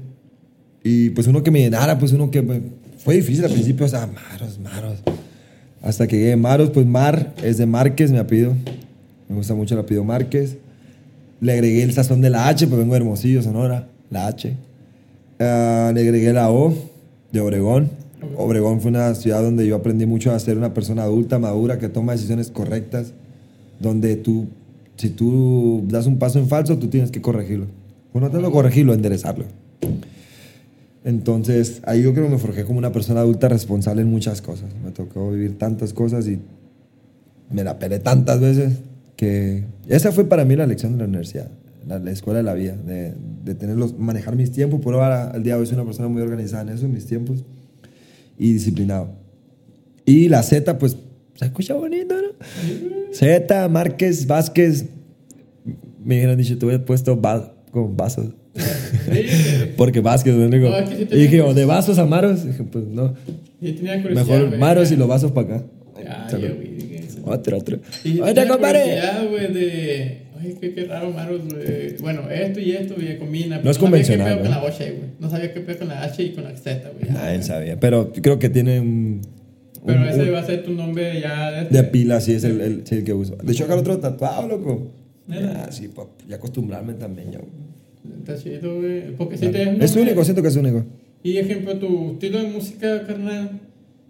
Y pues uno que me llenara, pues uno que. pues, fue difícil al principio, o sea, Maros, Maros. Hasta que llegué a Maros, pues Mar es de Márquez, mi apellido. Me gusta mucho el apellido Márquez. Le agregué el sazón de la H, pues vengo de Hermosillo, Sonora, la H. Ah, le agregué la O de Obregón. Obregón fue una ciudad donde yo aprendí mucho a ser una persona adulta, madura, que toma decisiones correctas, donde tú, si tú das un paso en falso, tú tienes que corregirlo. Bueno, no tanto corregirlo, enderezarlo. Entonces, ahí yo creo que me forjé como una persona adulta responsable en muchas cosas. Me tocó vivir tantas cosas y me la pelé tantas veces que esa fue para mí la lección de la universidad, la, la escuela de la vida, de, de tenerlos, manejar mis tiempos. Por ahora, al día de hoy soy una persona muy organizada en eso, mis tiempos, y disciplinado. Y la Z, pues, se escucha bonito, ¿no? Z, Márquez, Vázquez. Me hubieran dicho, te hubiera puesto vasos. (laughs) Porque Vázquez, ¿no? Digo, No, sí y dije, ¿o de vasos a Maros? Dije, pues no. Tenía. Mejor güey. Maros y los vasos para acá. Ay, Salud. güey, dije. Otro, otro. Y ¡Oye, compadre! curiosidad, güey, de... Ay, qué, qué raro, Maros, güey. Bueno, esto y esto, güey, combina. pero No es sabía convencional, qué pedo con ¿no? la H, güey. No sabía qué pedo con la H y con la Z, güey. Nadie sabía. Pero creo que tiene un. Pero un- ese un- va a ser tu nombre ya... De, de pila, sí, es el, el, sí, el que uso. De hecho, acá el otro tatuado, loco. Ya, sí, pa, ya acostumbrarme también, yo. Está chido, güey. Porque si te... Es único, siento que es único. Y ejemplo, tu estilo de música, carnal,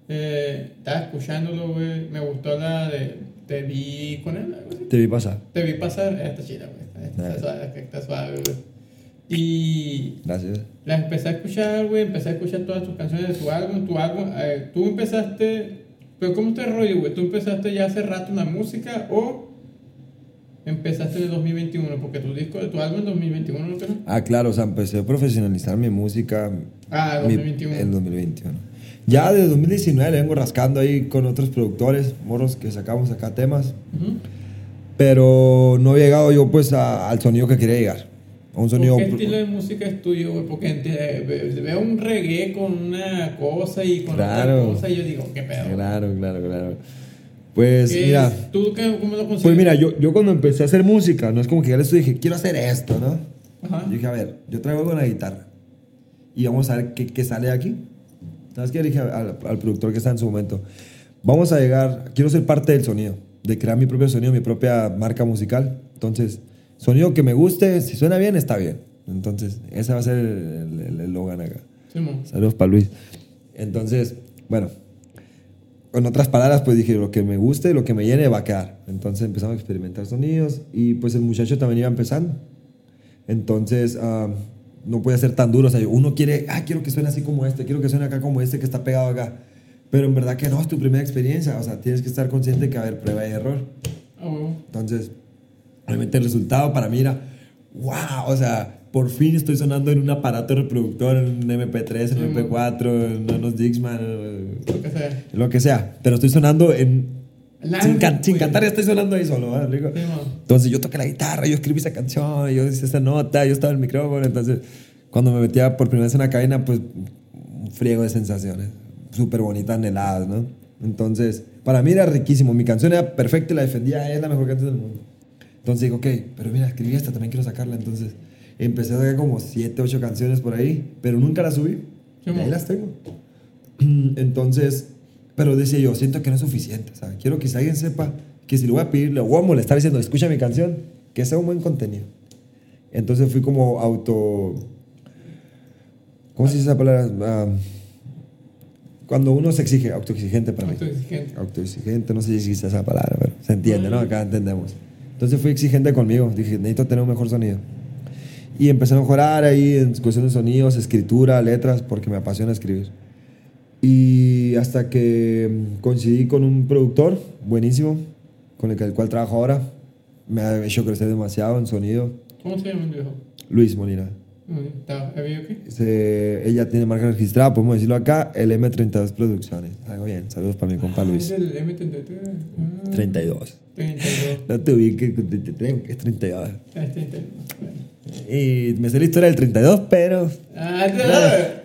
eh, estaba escuchándolo, güey. Me gustó la de Te vi con él, así. Te vi pasar. Te vi pasar, eh, está chida, güey. Está, está suave, está suave, güey. Y Gracias. la empecé a escuchar, güey. Empecé a escuchar todas tus canciones de tu álbum. Tu álbum, eh, tú empezaste. Pero, ¿cómo te rollo, güey? ¿Tú empezaste ya hace rato en la música o empezaste en el 2021? Porque tu disco tu álbum en 2021, ¿no creo? Ah, claro, o sea, empecé a profesionalizar mi música. Ah, mi- 2021. En 2021. Ya desde 2019 le vengo rascando ahí con otros productores, morros que sacamos acá temas. Ujú. Pero no he llegado yo pues a- al sonido que quería llegar. A un sonido... ¿Qué estilo de música es tuyo, güey? Porque ve- veo un reggae con una cosa y con Claro. otra cosa y yo digo, ¿qué pedo? Claro, claro, claro. Pues ¿Qué mira? ¿Tú qué, cómo lo consigues? pues mira, yo, yo cuando empecé a hacer música, no es como que ya le estoy dije, quiero hacer esto, ¿no? Ajá. Yo dije, a ver, yo traigo algo en la guitarra y vamos a ver qué, qué sale aquí. ¿Sabes qué? Le dije al, al productor que está en su momento, vamos a llegar, quiero ser parte del sonido, de crear mi propio sonido, mi propia marca musical. Entonces, sonido que me guste, si suena bien, está bien. Entonces, ese va a ser el, el, el Logan acá. Simón. Saludos para Luis. Entonces, bueno, en otras palabras, pues dije, lo que me guste, lo que me llene va a quedar. Entonces empezamos a experimentar sonidos y pues el muchacho también iba empezando. Entonces, ah, no puede ser tan duro. O sea, uno quiere, ah, quiero que suene así como este, quiero que suene acá como este que está pegado acá. Pero en verdad que no, es tu primera experiencia. O sea, tienes que estar consciente que, a ver, prueba y error. Huevo. Entonces, obviamente el resultado para mí era, wow, o sea, por fin estoy sonando en un aparato reproductor, en un MP3, en un Sí, MP4, en unos Dixman, Lo que sea. lo que sea. Pero estoy sonando en... Sin, can- sin güey. cantar, ya estoy sonando ahí solo. Simón. Entonces yo toqué la guitarra, yo escribí esa canción, yo hice esa nota, yo estaba en el micrófono. Entonces, cuando me metía por primera vez en la cabina, pues un friego de sensaciones, súper bonitas, anheladas, ¿no? Entonces, para mí era riquísimo. Mi canción era perfecta y la defendía, es la mejor canción del mundo. Entonces digo, ok, pero mira, escribí esta, también quiero sacarla. Entonces, empecé a sacar como 7, 8 canciones por ahí, pero nunca las subí. Sí, y ahí las tengo. (clears throat) Entonces, pero decía yo, siento que no es suficiente. ¿sabes? Quiero que si alguien sepa que si le voy a pedir, le voy a molestar diciendo, escucha mi canción, que sea un buen contenido. Entonces fui como auto. ¿Cómo se dice esa palabra? Ah, cuando uno se exige, autoexigente para mí. Autoexigente. Autoexigente, no sé si existe esa palabra, pero se entiende, ¿no? Acá entendemos. Entonces fui exigente conmigo, dije, necesito tener un mejor sonido. Y empecé a mejorar ahí en cuestión de sonidos, escritura, letras, porque me apasiona escribir. Y hasta que coincidí con un productor buenísimo, con el, que- el cual trabajo ahora, me ha hecho crecer demasiado en sonido, ¿Cómo se llama el viejo? Luis Molina. ¿Está ¿Había aquí? Se- ella tiene marca registrada, podemos decirlo acá, el M32 Producciones. Algo bien, saludos para mi compa Ah, Luis. Es el M33. Ah, 32. 32. No te ubiques con 33, porque es 32. Ah, es 32. Bueno. Y me sé la historia del 32, pero. Ah, no.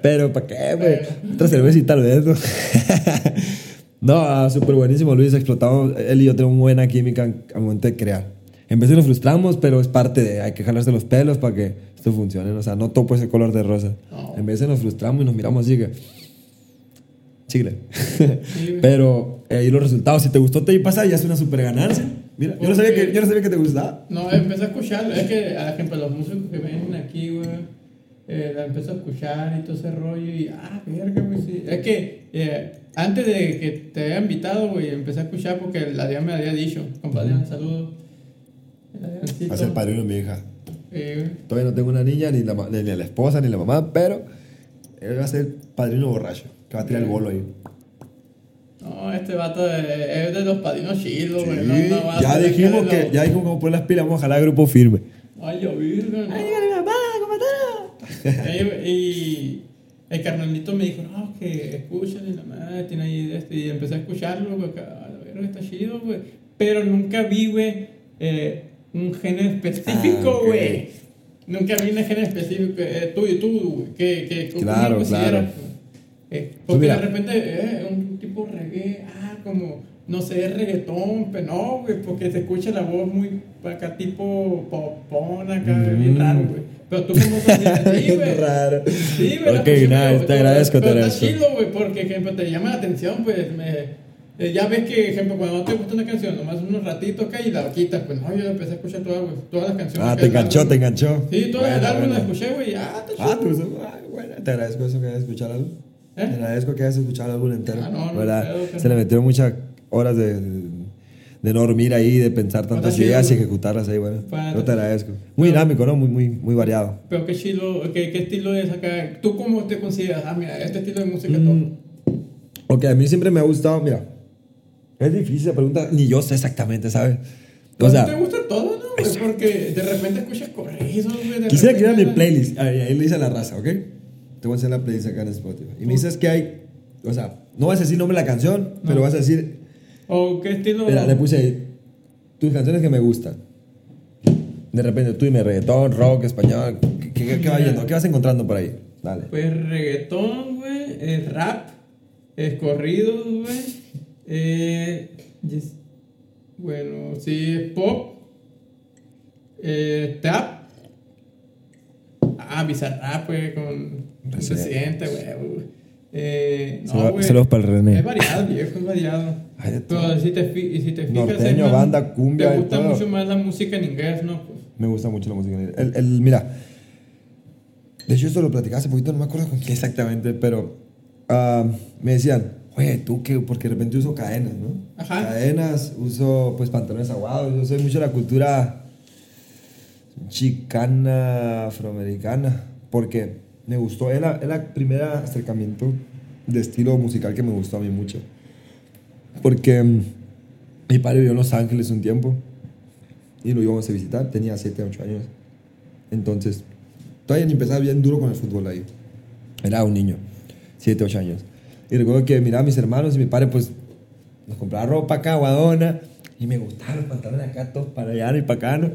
Pero, ¿para qué, güey? Otra cervecita tal vez, ¿no? (laughs) no, ah, súper buenísimo, Luis. Explotamos. Él y yo tenemos buena química al momento de crear. En vez de nos frustramos, pero es parte de. Hay que jalarse los pelos para que esto funcione. O sea, no todo puede ser color de rosa. No. En vez de nos frustramos y nos miramos así que. Chile. (laughs) pero eh, ahí los resultados, si te gustó Te pasa, ya es una super ganancia. Mira, yo no, sabía que, yo no sabía que te gustaba. No, empecé a escucharlo. Es que, a ejemplo, los músicos que vienen aquí, güey, eh, la empecé a escuchar y todo ese rollo. Y, ah, verga, güey, sí. Es que eh, antes de que te haya invitado, güey, empecé a escuchar porque la Diana me había dicho. Compadre, un saludo. El Adriancito. Va a ser padrino de mi hija. Eh. Todavía no tengo una niña, ni la, ni la esposa, ni la mamá, pero él va a ser padrino borracho, que va a tirar el bolo ahí. No, este vato de- es de los padrinos chilos. Sí, no, no va a ya dijimos que, los- ya dijimos cómo poner las pilas, vamos a jalar grupo firme. Ay, yo virgen. no. mi mamá, ¿cómo Eh, y el carnalito me dijo, no, que escúchale, la madre tiene ahí este. Y empecé a escucharlo, güey, que, a verga, está chido, güey. Pero nunca vi, güey, eh, un género específico, Ah, ok. güey. Nunca vi un género específico. Eh, tú y tú, güey, que, que ¿cómo Claro, claro. güey? Eh, Pues porque mira. de repente, eh, un tipo reggae, ah, como, no sé, reggaetón, pero no, güey, porque se escucha la voz muy acá, tipo popón, acá, bien raro, güey. Pero tú como (laughs) sí, güey. Raro. Sí, güey. Ok, pero- te pero- agradezco, te pero agradezco. Está chido, güey, porque, ejemplo, te llama la atención, pues, me... eh, Ya ves que, ejemplo, cuando no te gusta una canción, nomás unos ratitos acá y la quitas, pues no, yo empecé a escuchar todas, todas las canciones. Ah, te enganchó, álbum- te enganchó. Sí, todo el Buena, álbum la buena. escuché, güey, ah, Ah, te. Ah, bueno, te agradezco eso que hayas escuchado el álbum. ¿Eh? Te agradezco que hayas escuchado el álbum entero. Ah, no, no, Se le metieron muchas horas de, de no dormir ahí, de pensar tantas ideas y ejecutarlas ahí, bueno. Yo te agradezco. Muy dinámico, ¿no? Muy, muy, muy variado. Pero qué chilo, qué, qué estilo es acá. ¿Tú cómo te consideras? Ah, mira, este estilo de música Mm, top. Ok, a mí siempre me ha gustado, mira, es difícil la pregunta, ni yo sé exactamente, ¿sabes? O ¿Pero sea, te gusta todo, no? güey? Porque de repente escuchas corridos, güey. quisiera crear mi repente- playlist. Ahí, ahí le dice a la raza, ¿ok? Te voy a hacer la playlist acá en Spotify. Y me dices que hay, o sea, no vas a decir nombre de la canción, pero vas a decir, ¿O qué estilo? mira, le puse ahí, tus canciones que me gustan. De repente tú dime reggaetón, rock, español, ¿qué, qué, qué va yendo? ¿Qué vas encontrando por ahí? Dale. Pues reggaetón, güey, es rap, es corridos, güey. Eh, yes. Bueno, sí, pop, eh, tap. Ah, Bizarrap, güey, con Residente. Güey. Eh, no, Saludos- para el René. Es variado, viejo, es variado. De Pero si te, fi- si te fijas, Norteño, más- banda, cumbia Te y gusta todo. mucho más la música en inglés, ¿no? Pues, Me gusta mucho la música. El, el- mira, de hecho esto lo platicaba hace poquito, no me acuerdo con quién exactamente, pero ah, me decían, oye, tú que, porque de repente uso cadenas, ¿no? Ajá. Cadenas, uso pues pantalones aguados, yo soy mucho de la cultura chicana, afroamericana, porque me gustó, es la primera acercamiento de estilo musical que me gustó a mí mucho. Porque mm, mi padre vivió en Los Ángeles un tiempo y lo íbamos a visitar, tenía 7, 8 años. Entonces, todavía ni empezaba bien duro con el fútbol ahí. Era un niño, 7, 8 años. Y recuerdo que miraba a mis hermanos y mi padre pues nos compraba ropa acá, guadona, y me gustaban los pantalones acá, todos para allá y para acá, ¿no?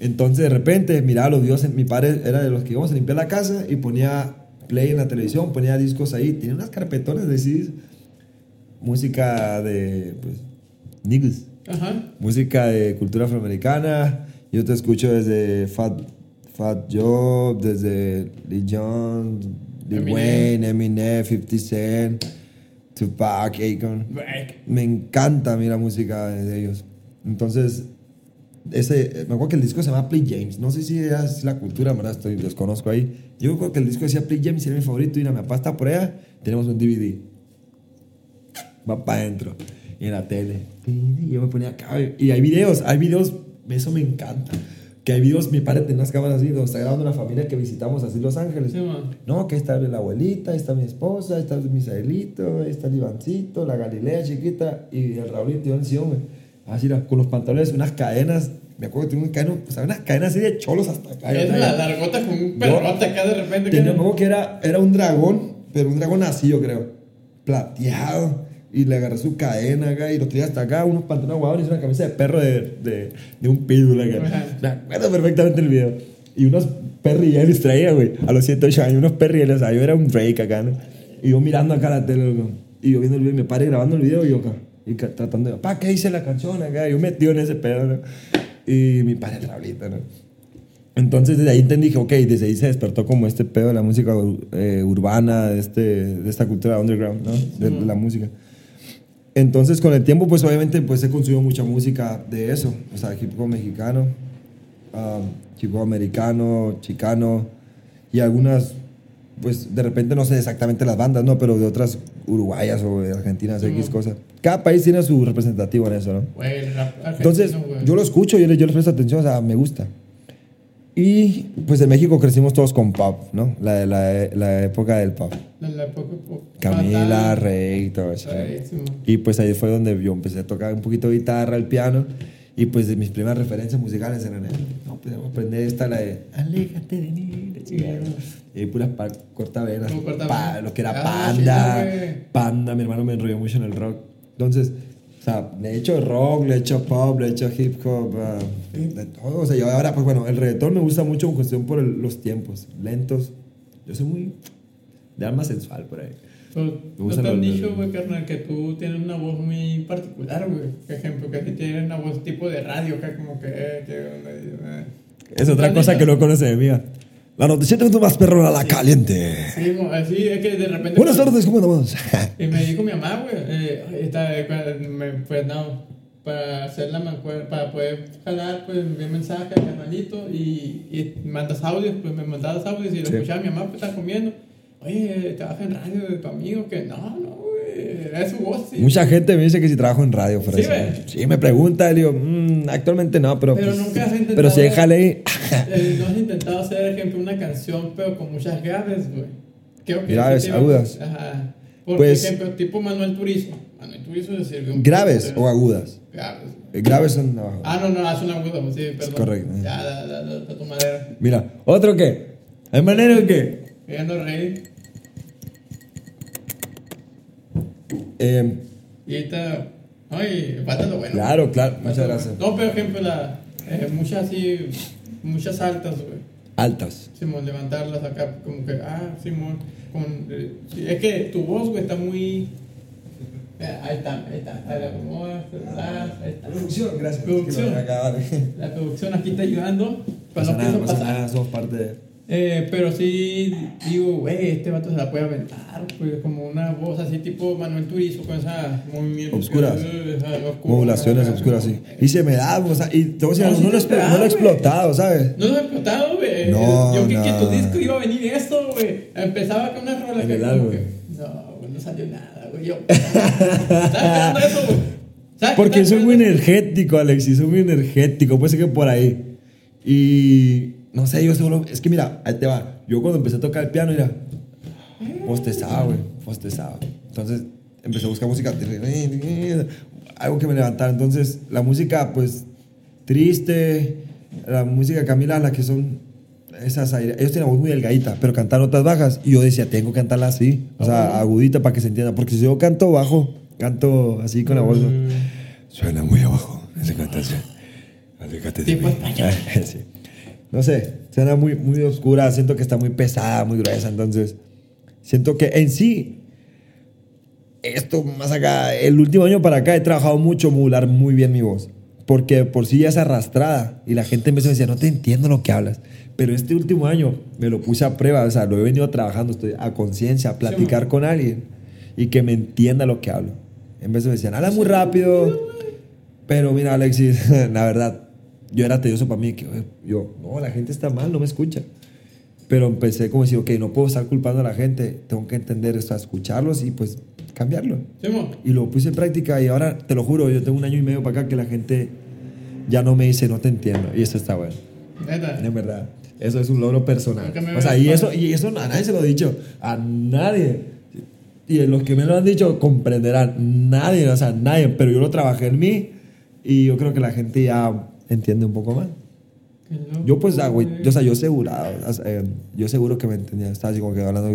Entonces de repente miraba a los dioses, mi padre era de los que íbamos a limpiar la casa y ponía play en la televisión, ponía discos ahí, tenía unas carpetones de CDs, música de, pues, niggas, Ajá. música de cultura afroamericana. Yo te escucho desde Fat, Fat Joe, desde Lee John, Lil. Wayne, Eminem, 50 Cent, Tupac, Akon. Me encanta a mí la música de, ellos. Entonces, ese, me acuerdo que el disco se llama Play James. No sé si es la cultura, ¿verdad? Estoy, desconozco ahí. Yo creo que el disco decía Play James era mi favorito. Y una me pasta por allá, tenemos un DVD. va para adentro. Y en la tele. Y yo me ponía acá. Y hay videos, hay videos, eso me encanta. Que hay videos, mi padre tiene unas cámaras así, donde está grabando una familia que visitamos así Los Ángeles. Sí. No, que está la abuelita, ahí está mi esposa, ahí está Misaelito, ahí está el Ivancito, la Galilea chiquita y el Raulito y güey. Así, con los pantalones, unas cadenas. Me acuerdo que tenía un unas cadenas así de cholos hasta acá. Es la largota con un perrote acá de repente. Tenía, que era, era un dragón, pero un dragón así, yo creo. Plateado. Y le agarré su cadena acá y lo traía hasta acá, unos pantalones aguados y una camisa de perro de, de, de un pitbull acá. Me acuerdo perfectamente el video. Y unos perrieles traía, güey. A los 7, 8 años, unos perrieles. O sea, yo era un Drake acá, ¿no? Y yo mirando acá la tele, loco. Y yo viendo el video, y mi padre grabando el video y yo acá. Y tratando de, pa, ¿qué dice la canción acá? Y yo metido en ese pedo, ¿no? Y mi padre, Raulito, ¿no? Entonces desde ahí entendí que, ok, desde ahí se despertó como este pedo de la música eh, urbana, de, este, de esta cultura underground, ¿no? De, de la música. Entonces con el tiempo, pues obviamente, pues he consumido mucha música de eso. O sea, hip hop mexicano, um, hip hop americano, chicano y algunas, pues de repente no sé exactamente las bandas, ¿no? Pero de otras uruguayas o de argentinas, X cosas. Cada país tiene su representativo en eso, ¿no? Güey, el rap argentino, Entonces, güey. yo lo escucho, yo le, yo les presto atención, o sea, me gusta. Y pues en México crecimos todos con pop, ¿no? La, la, la época del pop. En la época, po- Camila. Rey todo eso. Y pues ahí fue donde yo empecé a tocar un poquito de guitarra, el piano. Y pues de mis primeras referencias musicales eran, no, pues vamos a aprender esta, la de Aléjate de mí, la. Y puras cortavenas. Lo que era Ah, panda. panda, mi hermano me enrolló mucho en el rock. Entonces, o sea, le he hecho rock, le he hecho pop, le he hecho hip hop, ah, de todo. O sea, yo ahora, pues bueno, el reggaetón me gusta mucho en cuestión por el- los tiempos lentos. Yo soy muy de alma sensual por ahí. ¿No te han dicho, güey, carnal, que tú tienes una voz muy particular, güey? Por ejemplo, que aquí tienes una voz tipo de radio, acá como que... eh, que eh. Es otra ¿La cosa que no conoce de mí. La noticia de más perro a la caliente. Sí, así es que de repente... Buenas tardes, ¿cómo andamos? Y me dijo mi mamá, güey, eh, esta, eh, me, pues no, para hacer la para poder jalar, pues envié mensaje al canalito y, y mandas audios, pues me mandabas audios y lo Sí. escuchaba mi mamá, pues está comiendo. Oye, trabaja en radio de tu amigo, que no, no, güey, es su voz, sí. Mucha gente me dice que si trabajo en radio, Sí. Sí, me pregunta, le digo, "Mm, actualmente no, pero. Pero pues, nunca has intentado. Pero si déjale. Eh, (laughs) (laughs) no has intentado hacer, por ejemplo, una canción, pero con muchas graves, güey. Graves, agudas. Ajá. Por Pues- ejemplo, tipo Manuel Turizo. Manuel Turizo se sirvió un ¿Graves poco, o agudas? Graves. Eh, Graves son abajo. Ah, no, no, haz una aguda, pues sí, perdón. correcto. Ya, da, da, da, da tu madera. Mira, ¿otro qué? ¿Hay manera o qué? Queriendo reír. Eh, Y ahorita. Ay, falta lo bueno. claro, claro, muchas gracias. No, pero ejemplo, la, eh, muchas así. Muchas altas, güey. Altas. Simón, levantarlas acá, como que, ah, Simón, con, eh, es que tu voz, güey, está muy... Eh, ahí está, ahí está, ahí la ah, está. Producción, gracias. Producción. Acá, vale. La producción aquí está ayudando, para Pasa no nada, pasa. nada, somos parte de. Eh, pero sí, digo, güey, este vato se la puede aventar, pues, como una voz así tipo Manuel Turizo, con esa movimiento. Obscuras. esa oscura, Modulaciones obscuras, sí. Y se me da, o sea, y te voy a decir, No, no, lo, no he explotado, ¿sabes? No lo he explotado, güey. No, Yo creí que no. tu disco iba a venir eso, güey. Empezaba con una rola En que como que, No, güey, no salió nada, güey. Yo. (laughs) ¿Estás esperando eso, güey? ¿Sabes qué Porque estaba soy muy energético, Alexis, soy muy energético, puede ser que por ahí. Y no sé, yo solo, es que mira, ahí te va. Yo cuando empecé a tocar el piano, mira, postezaba, güey, postezaba. Entonces empecé a buscar música, algo que me levantara. Entonces la música, pues, triste, la música Camila, la que son esas aire- ellos tienen voz muy delgadita, pero cantar notas bajas. Y yo decía, tengo que cantarla así, o sea, agudita para que se entienda. Porque si yo canto bajo, canto así con la voz. ¿no? Suena muy abajo esa cantación. Tipo español. (laughs) Sí. No sé, suena muy, muy oscura, siento que está muy pesada, muy gruesa, entonces siento que en sí, esto más acá, el último año para acá he trabajado mucho modular muy bien mi voz, porque por sí ya es arrastrada y la gente me decía, no te entiendo lo que hablas, pero este último año me lo puse a prueba, o sea, lo he venido trabajando, estoy a conciencia, a platicar con alguien y que me entienda lo que hablo. En vez de decían, habla muy rápido, pero mira, Alexis, (laughs) la verdad, yo era tedioso para mí. Que yo, no, la gente está mal, no me escucha. Pero empecé como decir, ok, no puedo estar culpando a la gente, tengo que entender esto, escucharlos y pues cambiarlo. Y lo puse en práctica y ahora, te lo juro, yo tengo un año y medio para acá que la gente ya no me dice, no te entiendo. Y eso está bueno. Neta. Es verdad. Eso es un logro personal. O sea, y eso, y eso a nadie se lo he dicho. A nadie. Y los que me lo han dicho comprenderán. Nadie, o sea, nadie. Pero yo lo trabajé en mí y yo creo que la gente ya entiende un poco más. Yo pues, ah, güey, yo, o sea, yo segurado, o sea, eh, yo seguro que me entendía, estaba así como que hablando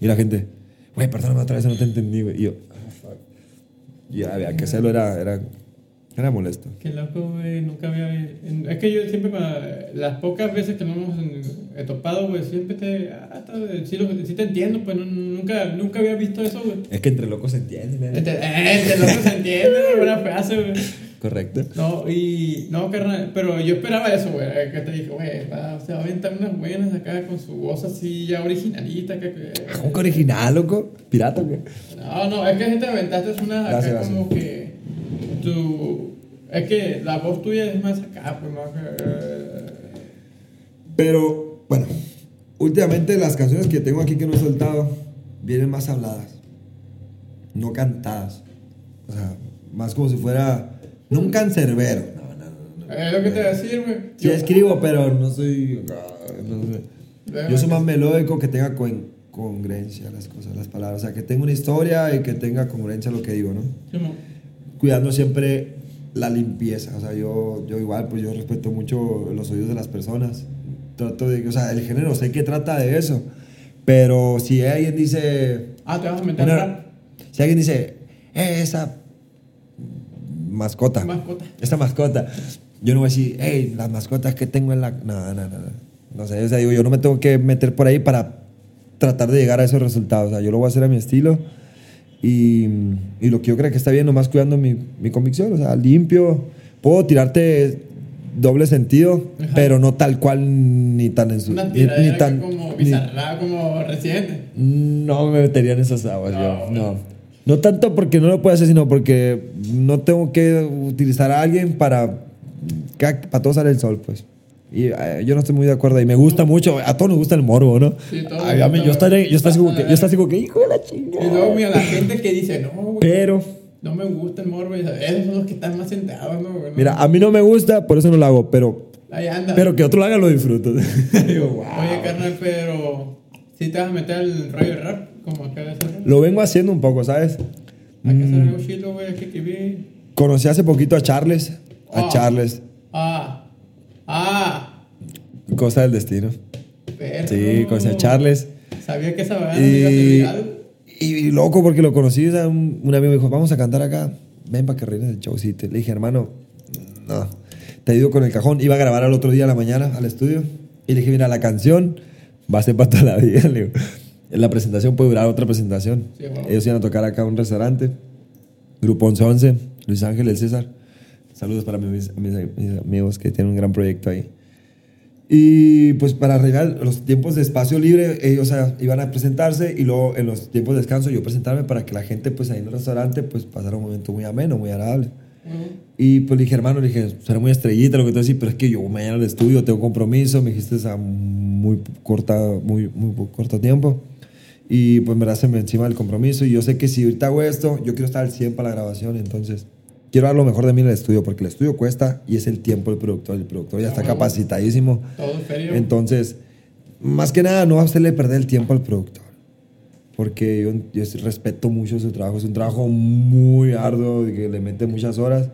y la gente, güey, perdóname otra vez, no te entendí, güey. Y yo, ah, fuck. Y ya había que hacerlo, era, era, era molesto. Qué loco, güey. Nunca había. Es que yo siempre, para- las pocas veces que nos hemos eh, topado, güey, siempre te. Ah, está, sí, lo- sí te entiendo, pues no- nunca, nunca había visto eso, güey. Es que entre locos se entiende, man. Entre, eh, entre locos se entiende, güey, buena frase, güey. Correcto. No, y. No, carnal, pero yo esperaba eso, güey. Que te dije, güey, va, va a aventar unas buenas acá con su voz así ya originalita. Que, que- ¿Cómo que original, loco? ¿Pirata o qué? No, no, es que si te aventaste una acá gracias. como que. Tu. Es que la voz tuya es más acá, pues más. eh, Pero, bueno, últimamente las canciones que tengo aquí que no he soltado vienen más habladas, no cantadas. O sea, más como si fuera, no un cancerbero. No, no, no, no. Es lo que te voy a decir, güey. Sí escribo, pero no soy... no sé. Yo soy más melódico que tenga con- congruencia las cosas, las palabras. O sea, que tenga una historia y que tenga congruencia lo que digo, ¿no? Sí. Cuidando siempre la limpieza. O sea, yo, yo igual, pues yo respeto mucho los oídos de las personas. Trato de, o sea, el género sé que trata de eso. Pero si alguien dice... Ah, te vas a meter una- si alguien dice, "Eh, esa mascota. Mascota. Esta mascota. Yo no voy a decir, hey, las mascotas que tengo en la. No, no, no. No, no sé, o sea, digo, yo no me tengo que meter por ahí para tratar de llegar a esos resultados. O sea, yo lo voy a hacer a mi estilo y, y lo que yo creo que está bien, nomás cuidando mi, mi convicción. O sea, limpio. Puedo tirarte doble sentido, Ajá. pero no tal cual ni tan en su. Una ni- ni tan. como ni- bizarra, como residente. no me metería en esas aguas, No, yo. No. No tanto porque no lo puedo hacer, sino porque no tengo que utilizar a alguien para. Para todos sale el sol, pues. Y eh, yo no estoy muy de acuerdo. Y me gusta mucho. A todos nos gusta el morbo, ¿no? Sí, todo Ay, a mí- yo estaré, yo estaré así como que, yo estaré como que, hijo de la Y luego, chingada. mira, la gente que dice, no, güey, Pero, no me gusta el morbo. y Esos son los que están más sentados, ¿no? güey? mira, a mí no me gusta, por eso no lo hago. Pero, Ahí anda. pero que otro lo haga, lo disfruto. Digo, (laughs) wow. Oye, carnal, pero. Si te vas a meter el rollo de rap, como. Lo vengo haciendo un poco, ¿sabes? Hay que Mm. hacer algo chido, güey, hay que escribir. Conocí hace poquito a Charles. A Ah. Charles. Ah, ah, Cosa del destino. perro. Sí, conocí a Charles. Sabía que esa iba a Y, y loco porque lo conocí, o sea, un, un amigo me dijo, vamos a cantar acá, ven para que reines el showcito. Le dije, hermano, no, te ayudo con el cajón. Iba a grabar al otro día a la mañana al estudio. Y le dije, mira, la canción va a ser para toda la vida. (laughs) Le digo, la presentación puede durar otra presentación. Sí. Ellos iban a tocar acá a un restaurante. Grupo 1111, Luis Ángel, el César. Saludos para mis, mis- mis amigos que tienen un gran proyecto ahí. Y pues para arreglar los tiempos de espacio libre, ellos o sea, iban a presentarse y luego en los tiempos de descanso yo presentarme para que la gente pues ahí en el restaurante pues pasara un momento muy ameno, muy agradable. Ujú. Y pues le dije, hermano, le dije, será muy estrellita lo que tú decís, pero es que yo mañana al estudio tengo compromiso, me dijiste a muy corta, muy, muy corto tiempo. Y pues me la hacen encima del compromiso y yo sé que si ahorita hago esto, yo quiero estar al 100 para la grabación, entonces quiero dar lo mejor de mí en el estudio porque el estudio cuesta y es el tiempo del productor, el productor ya está capacitadísimo. Todo serio. Entonces, más que nada, no hacerle perder el tiempo al productor. Porque yo, yo respeto mucho su trabajo. Es un trabajo muy arduo, que le mete muchas horas.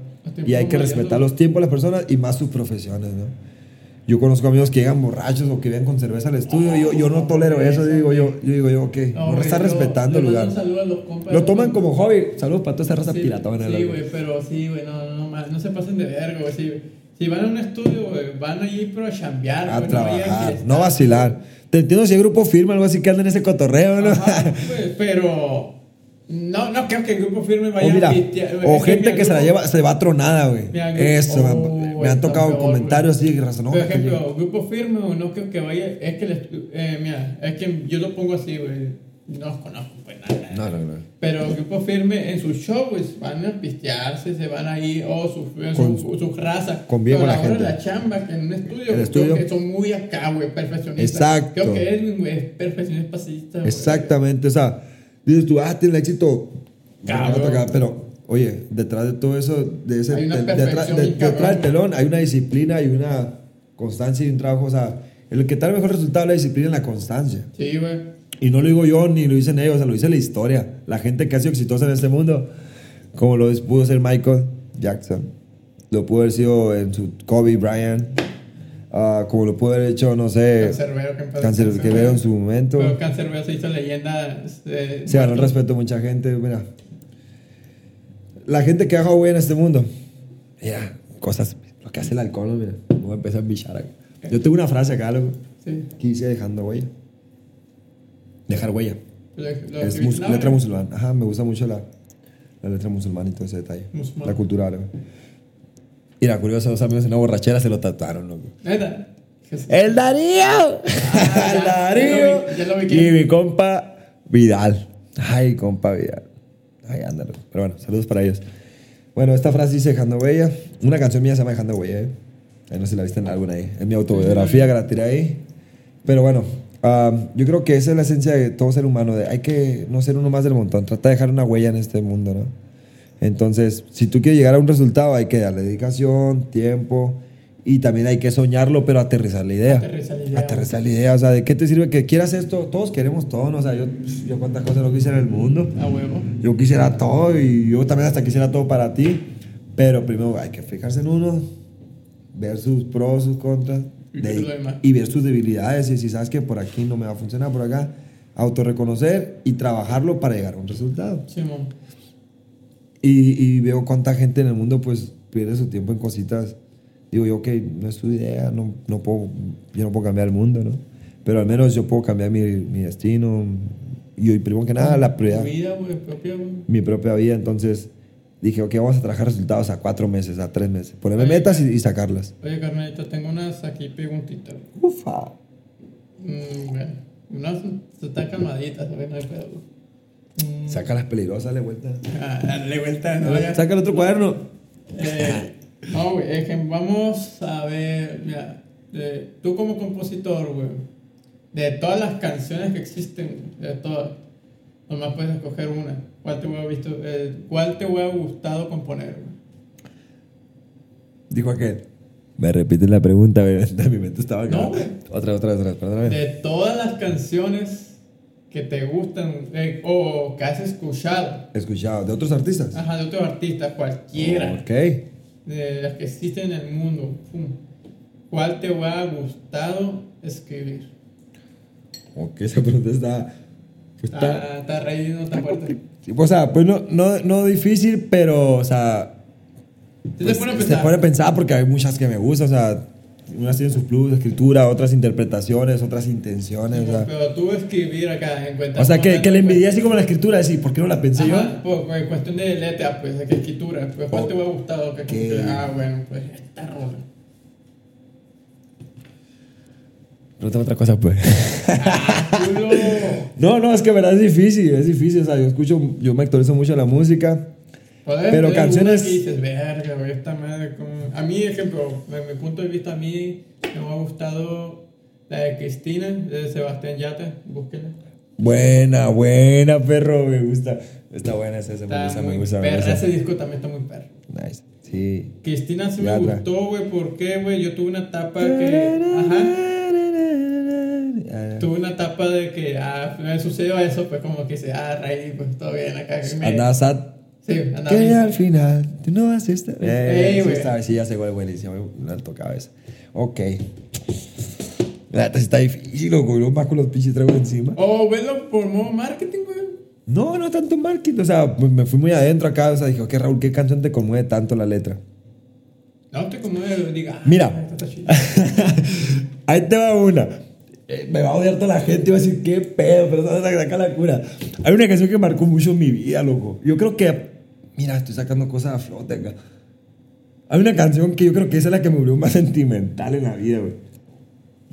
Y hay que respetar los tiempos de las personas y más sus profesiones, ¿no? Yo conozco amigos que llegan borrachos o que vienen con cerveza al estudio. y yo, yo no tolero eso. Yo digo yo, yo digo yo, ok, no, güey, está respetando el lugar. un saludo a los compas. Lo toman como hobby. Saludos para toda esa raza Sí, piratona. Sí, güey, pero sí, güey, no, no, no, no se pasen de verga, güey. Si, si van a un estudio, güey, van allí pero a chambear, A no trabajar, no vacilar. Te entiendo si hay grupo firme, algo así que anda en ese cotorreo, ¿no? Ajá, pues, pero no, no creo que el grupo firme vaya O mira, a pistear, güey. o gente mira, que se la lleva, se va tronada, güey. Eso, me, oh, me güey, han tocado peor, comentarios así, razón. Por ejemplo, grupo firme, güey, no creo que vaya. Es que, el estu- eh, mira, es que yo lo pongo así, güey. no los conozco, pues nada. No, no, no. Pero Grupo Firme en sus shows, pues van a pistearse, se van ahí, o su, Con- su, su raza. convive Pero con la a hora de gente. la chamba, que en un estudio, estudio. que son muy acá, güey, perfeccionistas. Exacto. Creo que Edwin, güey, es perfeccionista. Exactamente, o sea, dices tú, ah, tiene el éxito. Acá, Pero, oye, detrás de todo eso, de ese, Hay una perfección detrás, de- detrás del telón, hay una disciplina y una constancia y un trabajo, o sea, el que tal mejor resultado es la disciplina y la constancia. Sí, güey. Y no lo digo yo ni lo dicen ellos, o sea, lo dice la historia. La gente que ha sido exitosa en este mundo, como lo pudo ser Michael Jackson, lo pudo haber sido en su Kobe Bryant, ah, como lo pudo haber hecho, no sé, Cancerbero, que veo en su momento. Pero Cancerbero se hizo leyenda. este, Se ganó el respeto de mucha gente, mira. La gente que ha dejado huella en este mundo, mira, cosas, lo que hace el alcohol, mira, voy a empezar a bichar acá. Yo tengo una frase acá, loco, Sí. que dice dejando huella. Dejar huella. Lo- lo Es mus- letra musulmana. Ajá, me gusta mucho la, la letra musulmana y todo ese detalle. La cultura árabe. Mira, curioso, dos amigos en una borrachera se lo tatuaron, loco. Neta. ¡El Darío! Ah, (laughs) ¡El Darío! ya lo vi- ya lo vi y mi compa Vidal. Ay, compa Vidal. Ay, ándalo. Pero bueno, saludos para ellos. Bueno, esta frase dice Dejando Huella. Una canción mía se llama Dejando Huella, ¿eh? Ahí no sé si la viste en álbum ahí. Es mi autobiografía que la tiré ahí. Pero bueno, ah, yo creo que esa es la esencia de todo ser humano. De hay que no ser uno más del montón. Trata de dejar una huella en este mundo, ¿no? Entonces, si tú quieres llegar a un resultado, hay que darle dedicación, tiempo y también hay que soñarlo, pero aterrizar la idea. Aterrizar la idea. Aterrizar la idea. O sea, ¿de qué te sirve que quieras esto? Todos queremos todo, ¿no? O sea, yo, yo cuántas cosas no quisiera en el mundo. A huevo. Yo quisiera todo y yo también hasta quisiera todo para ti. Pero primero hay que fijarse en uno, ver sus pros, sus contras Y de- y ver sus debilidades. Y si sabes que por aquí no me va a funcionar, por acá, autorreconocer y trabajarlo para llegar a un resultado. Simón. Y, y veo cuánta gente en el mundo pues pierde su tiempo en cositas. Digo yo que no es tu idea, no, no puedo, yo no puedo cambiar el mundo, ¿no? Pero al menos yo puedo cambiar mi, mi destino. Y hoy, primero que nada, la prioridad Tu vida, güey, propia, güey. mi propia vida. Entonces dije, ok, vamos a trabajar resultados a cuatro meses, a tres meses. Ponerme Oye, metas y, y sacarlas. Oye, carnalito, tengo unas aquí preguntitas. Ufa. Mm, bueno, unas están calmaditas, no hay pedo. Saca las peligrosas, dale vuelta. ah, dale vuelta, no ya. Saca el otro cuaderno. Eh, no, güey, es que vamos a ver, mira, tú como compositor, güey, de todas las canciones que existen, de todas, nomás puedes escoger una. ¿Cuál te hubiera visto, eh, cuál te hubiera gustado componer, güey? Dijo aquel. Me repite la pregunta, (laughs) mi mente estaba acá. No, güey. Otra, otra, otra, perdóname. De todas las canciones que te gustan eh, o que has escuchado, Escuchado, de otros artistas. ajá, de otros artistas, cualquiera, Ok. de las que existen en el mundo, pum, ¿cuál te hubiera gustado escribir? Ok, esa pregunta está. pues está Está, está ready, no está fuerte. o sea, pues no, no, no difícil, pero, o sea. Pues, se pone a se pensar. pone a pensar porque hay muchas que me gustan, o sea. Unas tienen sus plus de escritura, otras interpretaciones, otras intenciones, o sea. Pero tú escribir acá en cuenta. O sea, que, que le envidié así como la escritura, decir, ¿por qué no la pensé yo? Ajá, por, por cuestión de letra, pues, de escritura. Pues, ¿cuál te hubiera gustado? Que. Ah, bueno, pues, esta rola. Pregúntame otra cosa, pues. (laughs) No, no, es que verdad es difícil, es difícil, o sea, yo escucho, yo me actualizo mucho la música. Pero canciones- que dices, verga, güey, esta madre. como-". A mí, ejemplo, desde mi punto de vista, a mí me ha gustado la de Cristina, de Sebastián Yatra. Búsquela. Buena, buena, perro, me gusta. Está buena esa, esa me Está gusta, muy me gusta, me perra. gusta. Ese disco también está muy perro. Nice, sí. Cristina sí Yatra. me gustó, güey. ¿Por qué, güey? Yo tuve una etapa que. Ajá. Tuve una etapa de que ah, me sucedió eso, pues como que se ah, reí, pues todo bien acá. me- Andaba sad. Sí, andaba Que bien. al final tú no vas a estar. Eh, Ey, sí, güey. está- sí, ya sé cuál es buenísimo. Me tocaba esa. Ok. La neta sí está difícil, loco. Yo más con los pinches tragos encima. O verlo por modo marketing, güey. No, no tanto marketing. O sea, me fui muy adentro acá. O sea, dije, ok, Raúl, ¿qué canción te conmueve tanto la letra? No te como diga. ah, Mira. (laughs) Ahí te va una. Eh, me va a odiar toda la gente y va a decir, qué pedo, pero no saca la cura. Hay una canción que marcó mucho mi vida, loco. Yo creo que, mira, estoy sacando cosas a flote acá. Hay una canción que yo creo que esa es la que me volvió más sentimental en la vida, güey.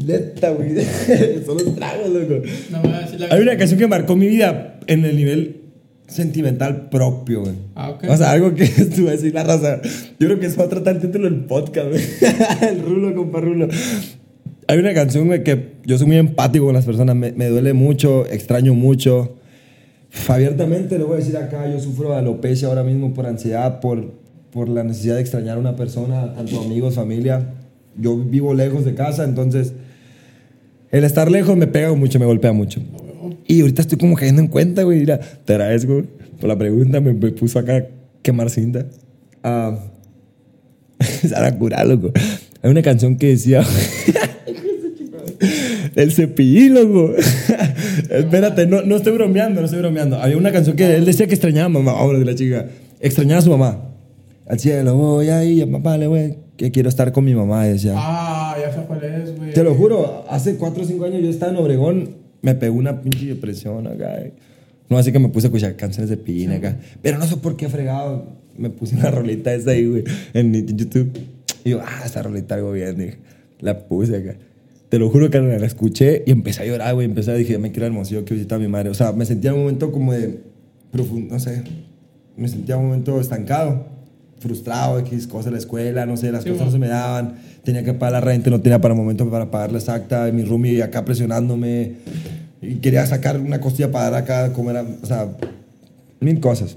Neta, güey. (laughs) Son los tragos, loco. No la Hay una canción que marcó mi vida en el nivel sentimental propio, güey. Ah, ok. O sea, algo que tú vas a decir la raza. Yo creo que eso va a tratar el título del podcast, güey. (laughs) el rulo, compa rulo. Hay una canción, güey, que yo soy muy empático con las personas. Me, me duele mucho, extraño mucho. Abiertamente le voy a decir acá, yo sufro de alopecia ahora mismo por ansiedad, por, por la necesidad de extrañar a una persona, tanto amigos, familia. Yo vivo lejos de casa, entonces el estar lejos me pega mucho, me golpea mucho. Y ahorita estoy como cayendo en cuenta, güey. Mira, te agradezco por la pregunta. Me, me puso acá a quemar cinta. Ah, (laughs) Sara cura, loco. Hay una canción que decía. (laughs) El cepillín, loco. (laughs) Espérate, no, no estoy bromeando, no estoy bromeando. Había una canción que él decía que extrañaba a mamá. Ahora de la chica. Extrañaba a su mamá. Al cielo voy ahí, a papá le voy. Que quiero estar con mi mamá, decía. Ah, ya sé cuál es, güey. Te lo juro, hace 4 o 5 años yo estaba en Obregón, me pegó una pinche depresión acá. eh. No, así que me puse a escuchar canciones de Pina acá. Pero no sé por qué fregado. Me puse una rolita esa ahí, güey, en, en YouTube. Y yo, ah, esta rolita algo bien, dije. La puse acá. Te lo juro que la escuché y empecé a llorar, güey. Empecé a dije, me quiero hermosillo, quiero visitar a mi madre. O sea, me sentía en un momento como de profundo, no sé. Me sentía en un momento estancado, frustrado, X cosas de la escuela, no sé, las Sí, cosas no se me daban. Tenía que pagar la renta, no tenía para el momento para pagar la exacta. Mi roomie acá presionándome. Y quería sacar una costilla para dar acá, comer, o sea, mil cosas.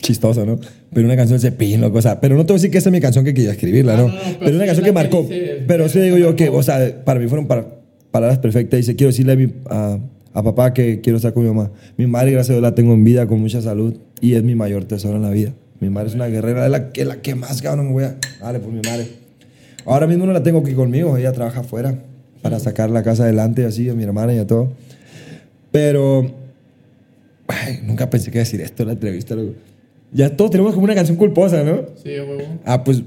Chistoso, ¿no? Pero una canción de cepillín, loco, o sea, pero no te voy a decir que esa es mi canción que quería escribirla, Ah, ¿no? no, no, pero pero, una canción que marcó. dice- pero sí digo yo que, o sea, para mí fueron para- palabras perfectas. Dice, quiero decirle a, mi, a, a papá que quiero estar con mi mamá. Mi madre, gracias a Dios, la tengo en vida, con mucha salud, y es mi mayor tesoro en la vida. Mi madre es una guerrera, es la que, la que más, cabrón, me voy a... Dale, por mi madre. Ahora mismo no la tengo aquí conmigo, ella trabaja afuera para sacar la casa adelante así, a mi hermana y a todo. Pero ay, nunca pensé que iba a decir esto en la entrevista. loco. Ya todos tenemos como una canción culposa, ¿no? Sí, güey. Ah, pues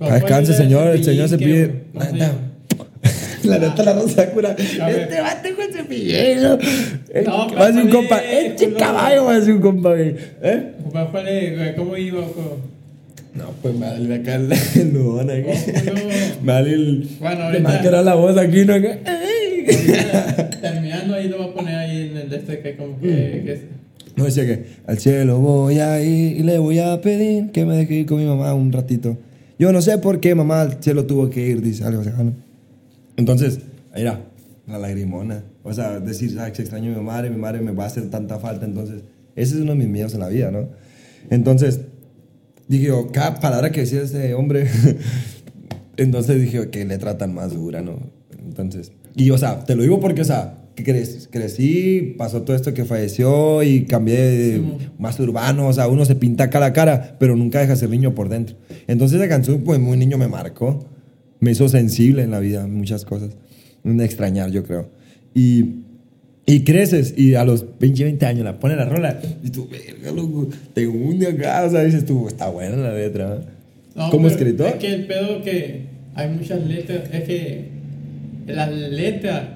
descanse, ¿cuál es señor. El señor se pide. ¿cómo se Neta. llama? La neta, la rosa cura. A. Este vato con cepillero. No, Va a ser un compa. Este caballo va a ser un compa, güey. ¿Eh? ¿Cómo iba? No, pues me vale acá el, (laughs) el nudón aquí. Oh. Me vale el. Bueno, ahorita- marcará la voz aquí, ¿no? Acá. (laughs) Terminando ahí lo voy a poner ahí en el de este que como que, que es- No decía que al cielo voy a ir y le voy a pedir que me deje ir con mi mamá un ratito. Yo no sé por qué mamá al cielo tuvo que ir, dice algo así. Entonces, mira, la lagrimona. O sea, decir, ah, que extraño a mi madre, mi madre me va a hacer tanta falta. Entonces, ese es uno de mis miedos en la vida, ¿no? Entonces, dije yo, cada palabra que decía ese hombre, (laughs) entonces dije, que le tratan más dura, ¿no? Entonces, y o sea, te lo digo porque, o sea, crecí, pasó todo esto que falleció y cambié de más urbano, o sea, uno se pinta acá la cara, pero nunca deja de ser niño por dentro. Entonces esa canción, pues muy niño me marcó, me hizo sensible en la vida, muchas cosas, un extrañar, yo creo. Y, y creces y a los 20, 20 años la pones la rola y tú, verga, loco, te hunde acá, o sea, dices tú, está buena la letra. No, Como escritor. Es que el pedo que hay muchas letras, es que la letra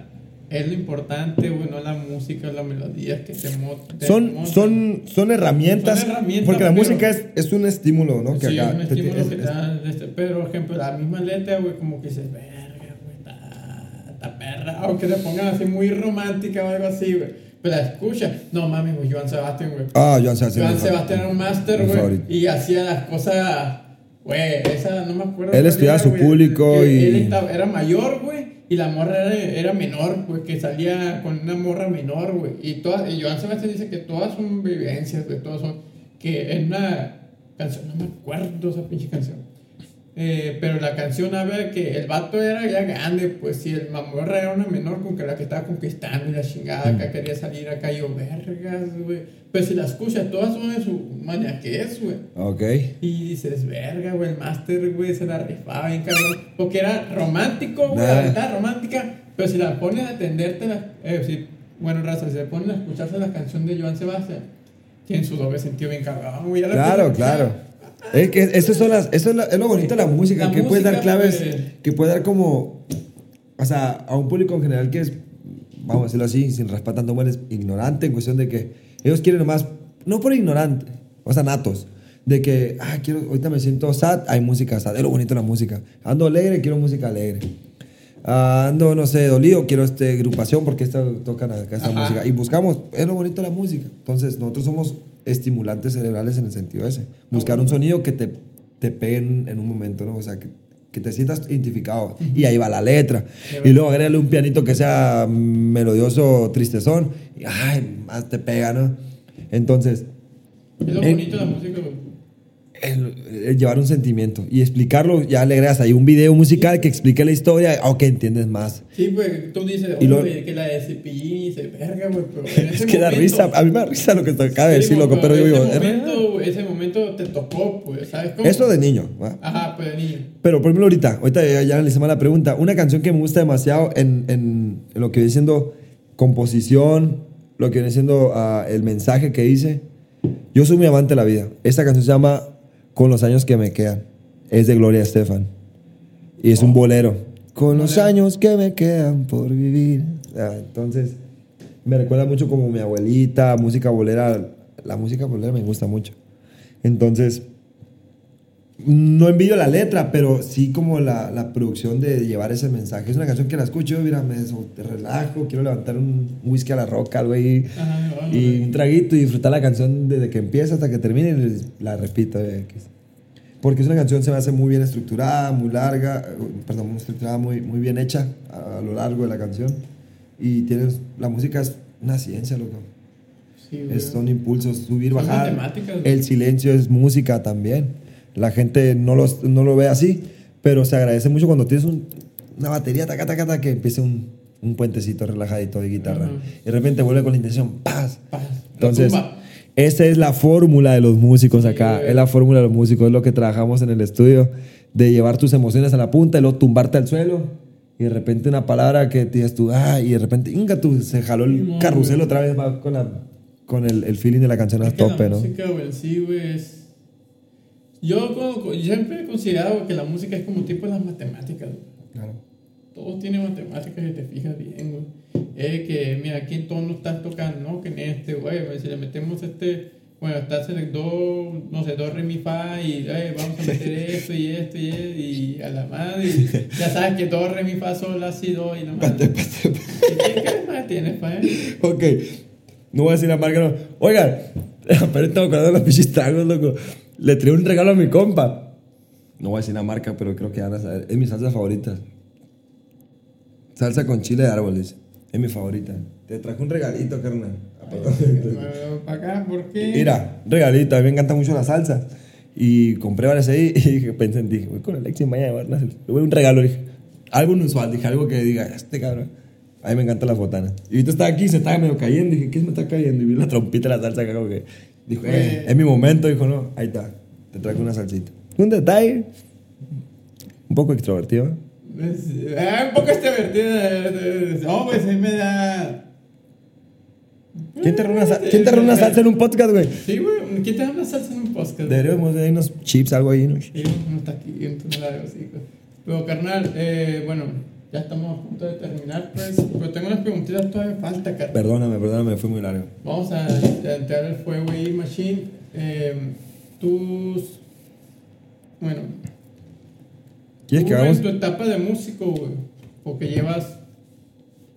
es lo importante, güey, no la música, la melodía que te mo- te Son, son, son herramientas, Son herramientas, porque la pero- música es, es un estímulo, ¿no? Sí, que acá un te- estímulo es- que te dan, este, pero por ejemplo, la misma letra, güey, como que dices, verga, güey, está, perra, aunque te pongan así muy romántica o algo así, güey, pero la escucha, no mames, güey, Joan Sebastián, güey. Ah, Joan Sebastián. Joan Sebastián era un máster, güey, y hacía las cosas, güey, esa no me acuerdo. Él estudiaba su güey, público y- Él estaba- era mayor, güey, y la morra era, era menor, güey, que salía con una morra menor, güey, y, todas, y Joan Sebastián dice que todas son vivencias, güey, todas son, que en una canción, no me acuerdo esa pinche canción. Eh, pero la canción habla que el vato era ya grande, pues si el mamorra era una menor con que la que estaba conquistando y la chingada, acá quería salir acá y yo, vergas, güey. Pero si la escuchas, todas son de su maniaquez, güey. Ok. Y dices, verga, güey, el máster, güey, se la rifaba bien cabrón. Porque era romántico, güey, Nah. la verdad, romántica. Pero si la pones a atenderte, la, eh, si, bueno, raza, si le ponen a escucharse la canción de Joan Sebastián, tiene su doble sentido bien cabrón, güey. Claro, claro. Es que eso, son las, eso es, la- es lo bonito de la música, La que puede dar música, claves, pues. que puede dar como, o sea, a un público en general que es, vamos a decirlo así, sin raspar tanto mueres, ignorante en cuestión de que ellos quieren nomás, no por ignorante, o sea, natos, de que, ah, quiero, ahorita me siento sad, hay música sad, es lo bonito de la música. Ando alegre, quiero música alegre. ah, ando, no sé, dolido, quiero este agrupación porque esta, tocan acá esta música. Y buscamos, es lo bonito de la música. Entonces, nosotros somos estimulantes cerebrales en el sentido ese. Buscar un sonido que te, te pegue en, en un momento, ¿no? O sea, que, que te sientas identificado. Y ahí va la letra. Y luego agrégale un pianito que sea melodioso, tristezón. Y, ay, más te pega, ¿no? Entonces, Es lo bonito de la música. El, el llevar un sentimiento y explicarlo, ya le agregas ahí un video musical que explique la historia, o que entiendes más. Sí, pues tú dices, Y lo- que la de Cepillín y se verga, güey, pero en (laughs) ese Es que da momento- risa, a mí me da risa lo que te acaba de decir, loco, pero yo digo, momento, ese momento te tocó, pues, ¿sabes cómo? eso de niño. ¿va? Ajá, pues de niño. Pero por ejemplo, ahorita, ahorita ya, ya analicemos la pregunta. Una canción que me gusta demasiado en, en- en lo que viene siendo composición, lo que viene siendo ah, el mensaje que dice. Yo soy muy amante de la vida. Esta canción se llama Con los años que me quedan. Es de Gloria Estefan. Y es un bolero. Con los años que me quedan por vivir. Ah, entonces, me recuerda mucho como mi abuelita, música bolera. La música bolera me gusta mucho. Entonces, no envidio la letra, pero sí como la, la producción de llevar ese mensaje. Es una canción que la escucho, mira, me te relajo, quiero levantar un whisky a la roca, güey, bueno, y un traguito y disfrutar la canción desde que empieza hasta que termine y la repito. eh, Porque es una canción se me hace muy bien estructurada, muy larga, eh, perdón, muy estructurada, muy, muy bien hecha a, a lo largo de la canción. Y tienes, la música es una ciencia, loco. sí. Es- son impulsos, subir, Son bajar. El silencio es música también. La gente no, los, no lo ve así, pero se agradece mucho cuando tienes un- una batería, taca, taca, taca, que empiece un, un puentecito relajadito de guitarra. Ujú. Y de repente vuelve con la intención, ¡paz! Paz, la Entonces, esa es la fórmula de los músicos acá. güey. Es la fórmula de los músicos, es lo que trabajamos en el estudio, de llevar tus emociones a la punta y luego tumbarte al suelo. Y de repente una palabra que tienes tú, ah, y de repente, inga, tú, se jaló el carrusel otra vez va con, la, con el, el feeling de la canción a Es que tope, la ¿no? música, güey, sí, güey, es... Yo, yo siempre he considerado que la música es como tipo las matemáticas. Claro. Todo tiene matemáticas si te fijas bien, güey. Es que, mira, ¿qué tono estás tocando? No, que en este, güey, si le metemos este, bueno, estás en el do, no sé, do, re, mi, fa, y eh, vamos a meter (laughs) esto y esto y esto, y a la madre, y ya sabes que do, re, mi, fa, sol, la, si, do, y la madre. ¿Qué, qué más tienes, pa, eh? Ok. No voy a decir la marca, no. Oigan, (laughs) pero estaba acordando de los pichis tragos, loco. Le traí un regalo a mi compa. No voy a decir la marca, pero creo que van a saber. Es mi salsa favorita. Salsa con chile de árboles. Es mi favorita. Te traje un regalito, carnal. Para acá, ¿por qué? Mira, un regalito. A mí me encanta mucho la salsa. Y compré varias ahí (laughs) y pensé en ti. Voy con Alexis mañana a llevar una salsa. Le voy a un regalo. Dije, algo inusual. Dije, algo que diga, este cabrón. A mí me encanta la botana. Y ahorita estaba aquí, se estaba medio cayendo. Dije, ¿qué se me está cayendo? Y vi la trompita de la salsa acá como que... Dijo, eh, es mi momento. Dijo, no, ahí está. Te traigo una salsita. Un detalle. Un poco extrovertido. ¿eh? Es- eh, un poco extrovertida. No, pues sí me da. ¿Quién te robó una, sal- ¿quién te robó una salsa en un podcast, güey? Sí, güey. ¿Quién te da una salsa en un podcast? Deberíamos de unos chips, algo ahí, ¿no? Sí, no está aquí, entonces no la veo así, pues. Pero, carnal, eh, bueno, ya estamos a punto de terminar, pues. Pero tengo unas preguntitas todavía falta, carnal. Perdóname, perdóname, fue muy largo. Vamos a, entrar al fuego ahí, Machine. Eh, tus. Bueno, ¿Quieres que hagamos? tu etapa de músico, güey, porque llevas.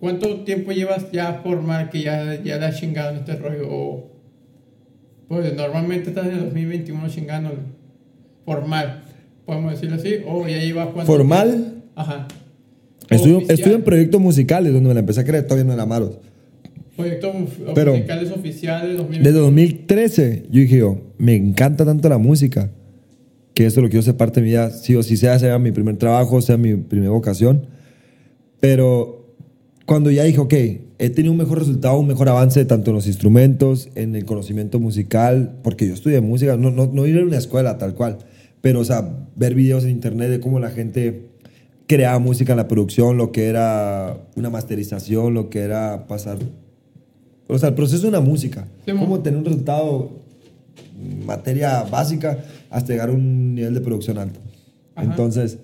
¿Cuánto tiempo llevas ya formal que ya, ya le has chingado en este rollo? O, pues normalmente estás en el 2021 chingando formal, podemos decirlo así, o ya llevas cuánto Formal. Ajá. Estuve, estuve en proyectos musicales donde me la empecé a creer, todavía no era Maros. Proyectos Pero- musicales oficiales 2021. Desde 2013, yo dije yo, me encanta tanto la música, que esto lo quiero ser parte de mi vida, sí o sí sea, sea mi primer trabajo, sea mi primera vocación. Pero cuando ya dije, ok, he tenido un mejor resultado, un mejor avance tanto en los instrumentos, en el conocimiento musical, porque yo estudié música, no, no, no ir a una escuela tal cual, pero, o sea, ver videos en internet de cómo la gente creaba música en la producción, lo que era una masterización, lo que era pasar o sea, el proceso de una música. Sí, mo. Cómo tener un resultado, materia básica, hasta llegar a un nivel de producción alto. Ajá. Entonces,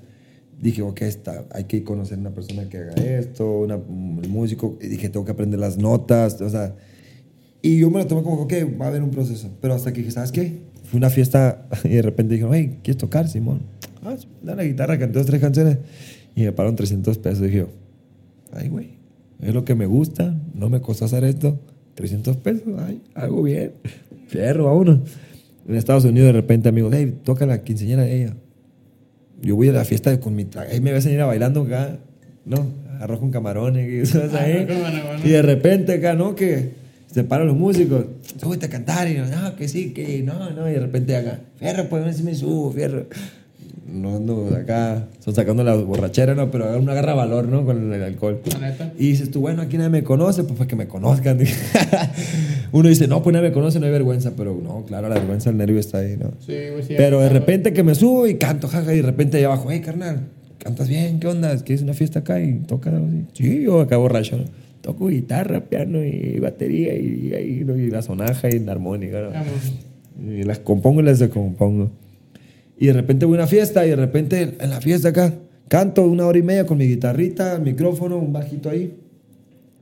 dije, ok, está, hay que conocer una persona que haga esto, una, un músico. Y dije, tengo que aprender las notas, o sea. Y yo me lo tomé como, ok, va a haber un proceso. Pero hasta que dije, ¿sabes qué? Fue una fiesta (laughs) y de repente dijeron, hey, ¿quieres tocar, Simón? Ah, da la guitarra, canté dos, tres canciones. Y me pagaron 300 pesos. Dije yo, ay, güey, es lo que me gusta, no me costó hacer esto. 300 pesos, ay, algo bien. Fierro, a uno. En Estados Unidos, de repente, amigo, hey, toca la quinceañera de ella. Yo voy a la fiesta con mi traje. Ahí me ves a bailando acá, ¿no? Arroz con camarones. Ahí. Y de repente acá, ¿no? Que se paran los músicos, súbete a cantar. Y yo, no, que sí, que no, no. Y de repente acá, fierro, pues a ver si me subo, fierro no ando acá, son sacando la borrachera, no, pero uno agarra valor, ¿no? Con el alcohol. Y dices tú, bueno, aquí nadie me conoce, pues para que me conozcan. (laughs) uno dice, no, pues nadie me conoce, no hay vergüenza, pero no, claro, la vergüenza, el nervio está ahí, ¿no? Sí, pues sí. Pero de repente que me subo y canto, jaja, y de repente allá abajo, hey, carnal, cantas bien, ¿qué onda? ¿Quieres una fiesta acá y toca algo así? Sí, yo acá borracho, ¿no? Toco guitarra, piano y batería y, y, y la sonaja y la armónica, ¿no? Y las compongo y las descompongo. Y de repente voy a una fiesta y de repente en la fiesta acá canto una hora y media con mi guitarrita, micrófono, un bajito ahí.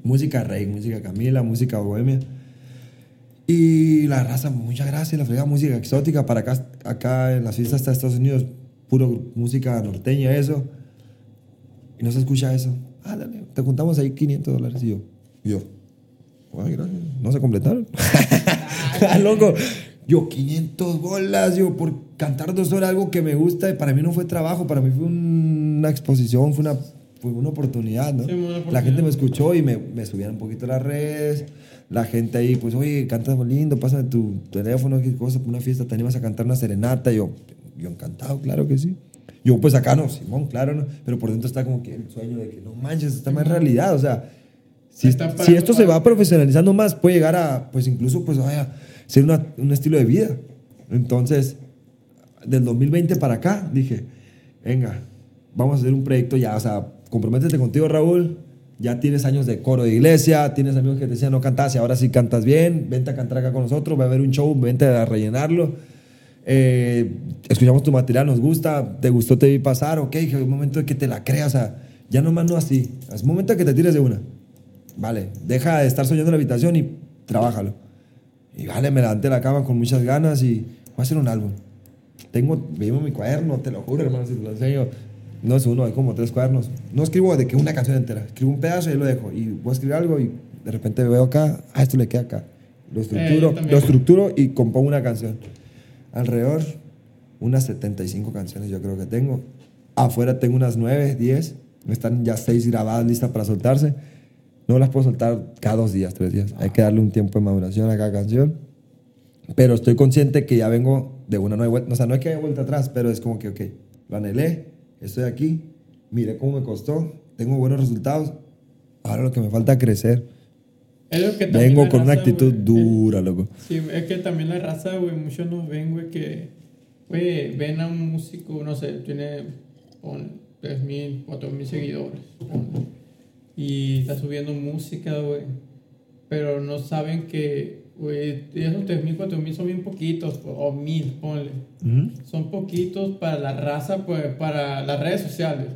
Música rey, música Camila, música bohemia. Y la raza, muchas gracias, la frega música exótica para acá, acá en las fiestas de Estados Unidos, puro música norteña, eso. Y no se escucha eso. Ah, dale, te juntamos ahí 500 dólares. Y yo, yo, ay, gracias. No se completaron. (laughs) Loco, yo, 500 bolas, yo, por cantar dos horas, algo que me gusta, y para mí no fue trabajo, para mí fue una exposición, fue una, fue una oportunidad, ¿no? La gente me escuchó y me, me subían un poquito las redes. La gente ahí, pues, oye, cantas muy lindo, pásame tu teléfono, qué cosa, una fiesta, te animas a cantar una serenata. yo, yo encantado, claro que sí. Yo, pues acá no, Simón, claro, no. Pero por dentro está como que el sueño de que no manches, está más realidad. O sea, si, si esto se va profesionalizando más, puede llegar a, pues incluso, pues vaya ser un estilo de vida. Entonces, del 2020 para acá, dije, venga, vamos a hacer un proyecto ya, o sea, comprométete contigo, Raúl. Ya tienes años de coro de iglesia, tienes amigos que te decían no cantas y ahora sí cantas bien, vente a cantar acá con nosotros, va a haber un show, vente a rellenarlo. Eh, escuchamos tu material, nos gusta, te gustó, te vi pasar, ok, es un momento de que te la creas, o sea, ya nomás no así, es momento que te tires de una. Vale, deja de estar soñando en la habitación y trabájalo. Y vale, me levanté de la cama con muchas ganas y voy a hacer un álbum. Tengo, vivo mi cuaderno, te lo juro, hermano, si te lo enseño. No es uno, hay como tres cuadernos. No escribo de que una canción entera. Escribo un pedazo y lo dejo. Y voy a escribir algo y de repente veo acá, ah, esto le queda acá. Lo estructuro, eh, lo estructuro y compongo una canción. Alrededor, unas 75 canciones yo creo que tengo. Afuera tengo unas 9, 10. Están ya 6 grabadas listas para soltarse no las puedo soltar cada dos días, tres días. Hay que darle un tiempo de maduración a cada canción. Pero estoy consciente que ya vengo de una nueva vuelta. O sea, no es que haya vuelta atrás, pero es como que, ok, lo anhelé, estoy aquí, miré cómo me costó, tengo buenos resultados. Ahora lo que me falta es crecer. Vengo con una actitud dura, loco. Sí, es que también la raza, güey, muchos nos ven, güey, que, güey, ven a un músico, no sé, tiene, con 3.000, 4.000 seguidores y está subiendo música, güey. Pero no saben que, güey, esos 3.000, 4.000 son bien poquitos, o 1.000, ponle. Son poquitos para la raza, pues, para las redes sociales.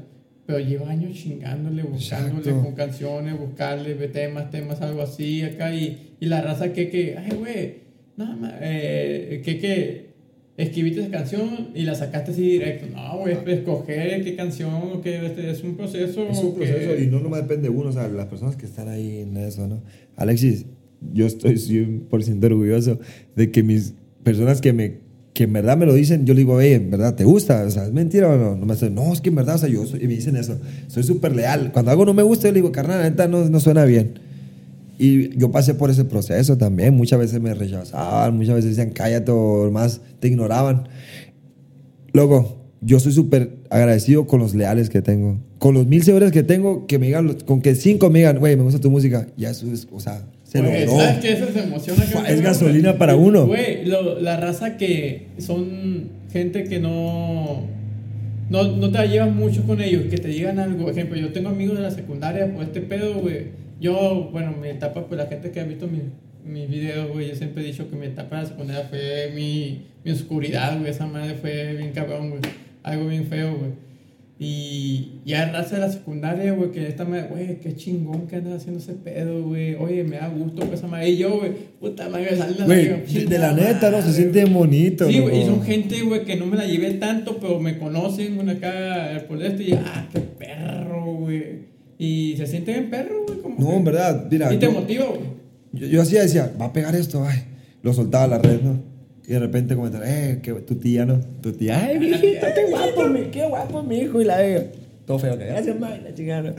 Pero lleva años chingándole, buscándole con canciones, buscarle temas, temas, algo así acá. Y, y la raza que, que, ay, güey, nada más, eh, que, que escribiste esa canción y la sacaste así directo. No, güey, ah. escoger qué canción, que este, es un proceso. Es un proceso y no nomás depende de uno, o sea, las personas que están ahí en eso, ¿no? Alexis, yo estoy 100% orgulloso de que mis personas que me que en verdad me lo dicen, yo le digo, oye, en verdad, ¿te gusta? O sea, ¿es mentira o no? No, me dicen, no es que en verdad, o sea, yo y me dicen eso, soy súper leal. Cuando algo no me gusta, yo le digo, carnal, neta no, no suena bien. Y yo pasé por ese proceso también. Muchas veces me rechazaban, muchas veces decían cállate o más te ignoraban. Luego, yo soy súper agradecido con los leales que tengo. Con los mil seguidores que tengo, que me digan, con que cinco me digan, güey, me gusta tu música. Ya eso es, o sea, se logró. ¿Sabes qué? Eso se emociona. es gasolina para uno. Güey, la raza que son gente que no, no, no te llevas mucho con ellos, que te digan algo. Por ejemplo, yo tengo amigos de la secundaria, pues este pedo, güey yo, bueno, mi etapa, pues la gente que ha visto mis, mis videos, güey, yo siempre he dicho que mi etapa de la secundaria fue mi, mi oscuridad, güey, esa madre fue bien cabrón, güey, algo bien feo, güey. Y ya raza de la secundaria, güey, que esta madre, güey, qué chingón que andas haciendo ese pedo, güey. Oye, me da gusto esa madre. Y yo, güey, puta madre, sale Güey, de la neta, ¿no? Se siente bonito, Sí, güey, y son gente, güey, que no me la llevé tanto, pero me conocen, güey, acá por esto y ah, qué perra algo, güey. Y se siente bien perro, güey. como No, que- en verdad, mira. Y te yo- motiva, güey. Yo, yo hacía, decía, va a pegar esto, ay. Lo soltaba a la red, ¿no? Y de repente comentaron, eh, que tu tía, ¿no? Tu tía, ay, mijito, qué guapo, mi, qué guapo, mi hijo. Y la veo, todo feo, que gracias, ma, y la chingada.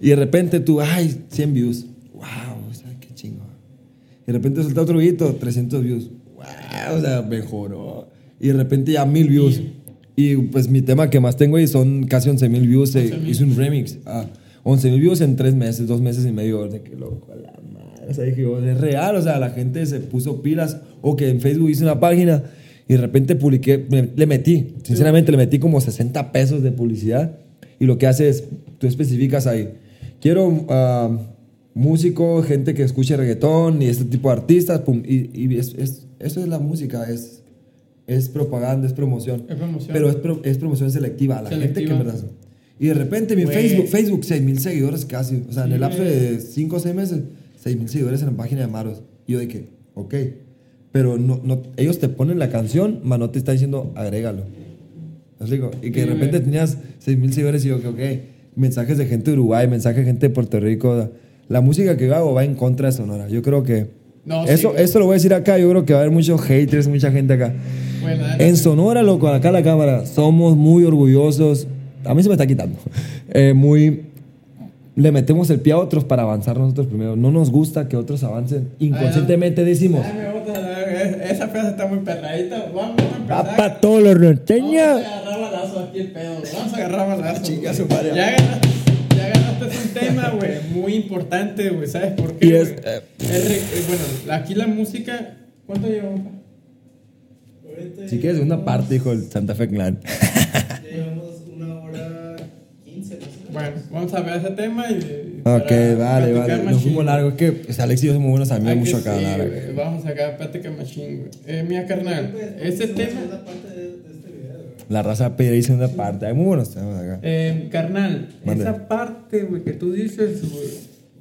Y de repente tú, ay, 100 views. Wow, o sea, qué chingo. Y de repente soltaba otro videito, 300 views. Wow, o sea, mejoró. Y de repente ya 1000 views. Y pues mi tema que más tengo ahí son casi 11 mil views. eh, 11,000. hice un remix. Ah, 11 mil views en 3 meses, 2 meses y medio. De que loco, a la madre. O sea, dije, es real. O sea, la gente se puso pilas. O que en Facebook hice una página y de repente publiqué, me- le metí, sinceramente, le metí como 60 pesos de publicidad. Y lo que hace es, tú especificas ahí, quiero ah, músico, gente que escuche reggaetón y este tipo de artistas. Pum, y y es- es- eso es la música, es, es propaganda, es promoción. Es promoción. Pero es, pro- es promoción selectiva a la gente que en verdad. Y de repente mi Güey. Facebook, Facebook, 6 mil seguidores casi. O sea, en el lapso de 5 o 6 meses, 6 mil seguidores en la página de Maros. Y yo que, ok. Pero no, no, ellos te ponen la canción, mas no te está diciendo agrégalo. ¿Me explico? Y que de repente tenías 6 mil seguidores y yo que, ok. Mensajes de gente de Uruguay, mensajes de gente de Puerto Rico. La música que yo hago va en contra de Sonora. Yo creo que. No, sí, eso, güey. eso lo voy a decir acá. Yo creo que va a haber muchos haters, mucha gente acá. Bueno, En Sonora, loco, acá la cámara, somos muy orgullosos. A mí se me está quitando. Eh, muy. Le metemos el pie a otros para avanzar nosotros primero. No nos gusta que otros avancen. Inconscientemente decimos. Ay, me gusta la- esa frase está muy perradita. Vamos a empezar. Papá, todos los Vamos a agarrar aquí el pedo. Vamos a agarrar güey. su madre. Ya agarraste, ya agarraste un tema, güey, muy importante, güey. ¿Sabes por qué? Y es, eh, Es eh, bueno, aquí la música. ¿Cuánto llevamos? Si quieres una parte, dijo el Santa Fe Clan. (laughs) Bueno, vamos a ver ese tema y. Ok, vale, vale. Nos fuimos largo. Es que Alex y yo somos buenos amigos, mucho acá. sí, Vamos a sacar plática machín, güey. Eh, mira, carnal, Pues, ese tema. la este. La raza pide segunda parte. Hay muy buenos temas acá. Eh, carnal, Mande. esa parte, güey, que tú dices, güey,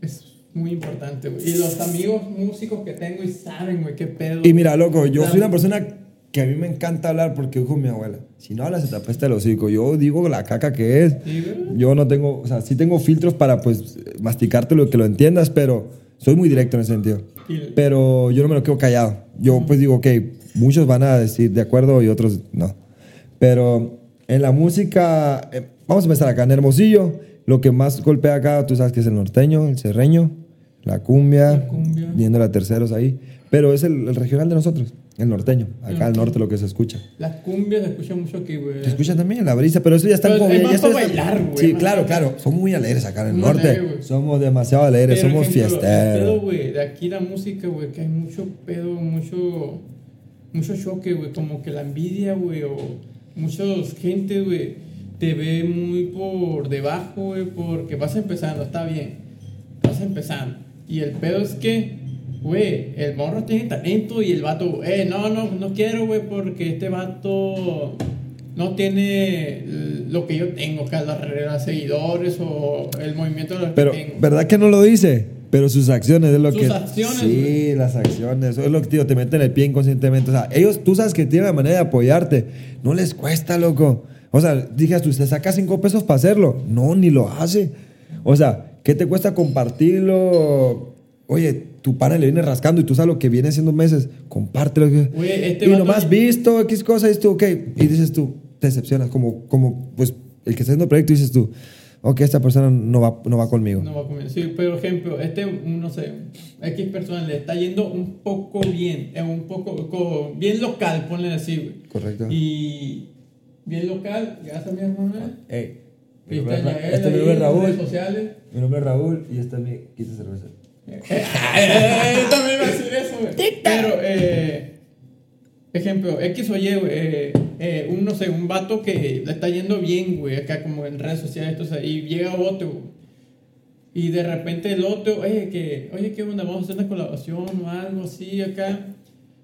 es muy importante, güey. Y los amigos músicos que tengo y saben, güey, qué pedo. Y mira, loco, yo soy una persona que a mí me encanta hablar porque dijo mi abuela. Si no hablas, se te apesta el hocico. Yo digo la caca que es. Yo no tengo, o sea, sí tengo filtros para pues masticarte lo que lo entiendas, pero soy muy directo en ese sentido. Pero yo no me lo quedo callado. Yo pues digo, ok, muchos van a decir de acuerdo y otros no. Pero en la música, eh, vamos a empezar acá. En Hermosillo, lo que más golpea acá, tú sabes que es el norteño, el serreño, la cumbia, La cumbia. viendo a terceros ahí. Pero es el, el regional de nosotros, el norteño. Acá al norte lo que se escucha. Las cumbias se escuchan mucho aquí, güey. Se escucha también la brisa, pero eso ya está Pero como es más para bailar, güey, Sí, claro, claro. Somos muy alegres acá en el Muy norte. alegre, somos demasiado alegres, Pero, somos ejemplo, el pedo, fiesteros. güey, de aquí la música, güey, que hay mucho pedo, mucho, mucho choque, güey, como que la envidia, güey, o muchos gente, güey, te ve muy por debajo, güey, porque vas empezando, está bien, vas empezando. Y el pedo es que, güey, el morro tiene talento y el vato, eh, no, no, no quiero, güey, porque este vato no tiene lo que yo tengo, que es la red de seguidores o el movimiento de los Pero, que tengo. ¿verdad que no lo dice? Pero sus acciones es lo Sus que. acciones, Sí, las acciones. Es lo que tío, te meten el pie inconscientemente. O sea, ellos, tú sabes que tienen la manera de apoyarte. No les cuesta, loco. O sea, dije, tú te sacas cinco pesos para hacerlo. No, ni lo hace. O sea, ¿qué te cuesta compartirlo? Oye, tu pana le viene rascando y tú sabes lo que viene haciendo meses. Compártelo. Güey, este y nomás visto X cosa, y tú, ok. Y dices tú, te decepcionas. Como, como pues, el que está haciendo el proyecto, dices tú, ok, esta persona no va, no va conmigo. No va a comer. Sí, pero ejemplo, este, no sé, X persona le está yendo un poco bien, es un poco, co- bien local, ponle así, güey. Correcto. Y bien local, gracias a mi hermano. Ey, mi Cristian nombre es Ra- Yael, este es mi nombre es Raúl. sociales. Mi nombre es Raúl y esta es mi quita cerveza. También iba a decir eso, güey. Pero, eh, ejemplo, X o Y, güey, eh, eh, un, no sé, un vato que le está yendo bien, güey, acá como en redes sociales, entonces, y llega otro, güey, y de repente el otro, oye, que, oye, ¿qué onda? Vamos a hacer una colaboración o algo así acá,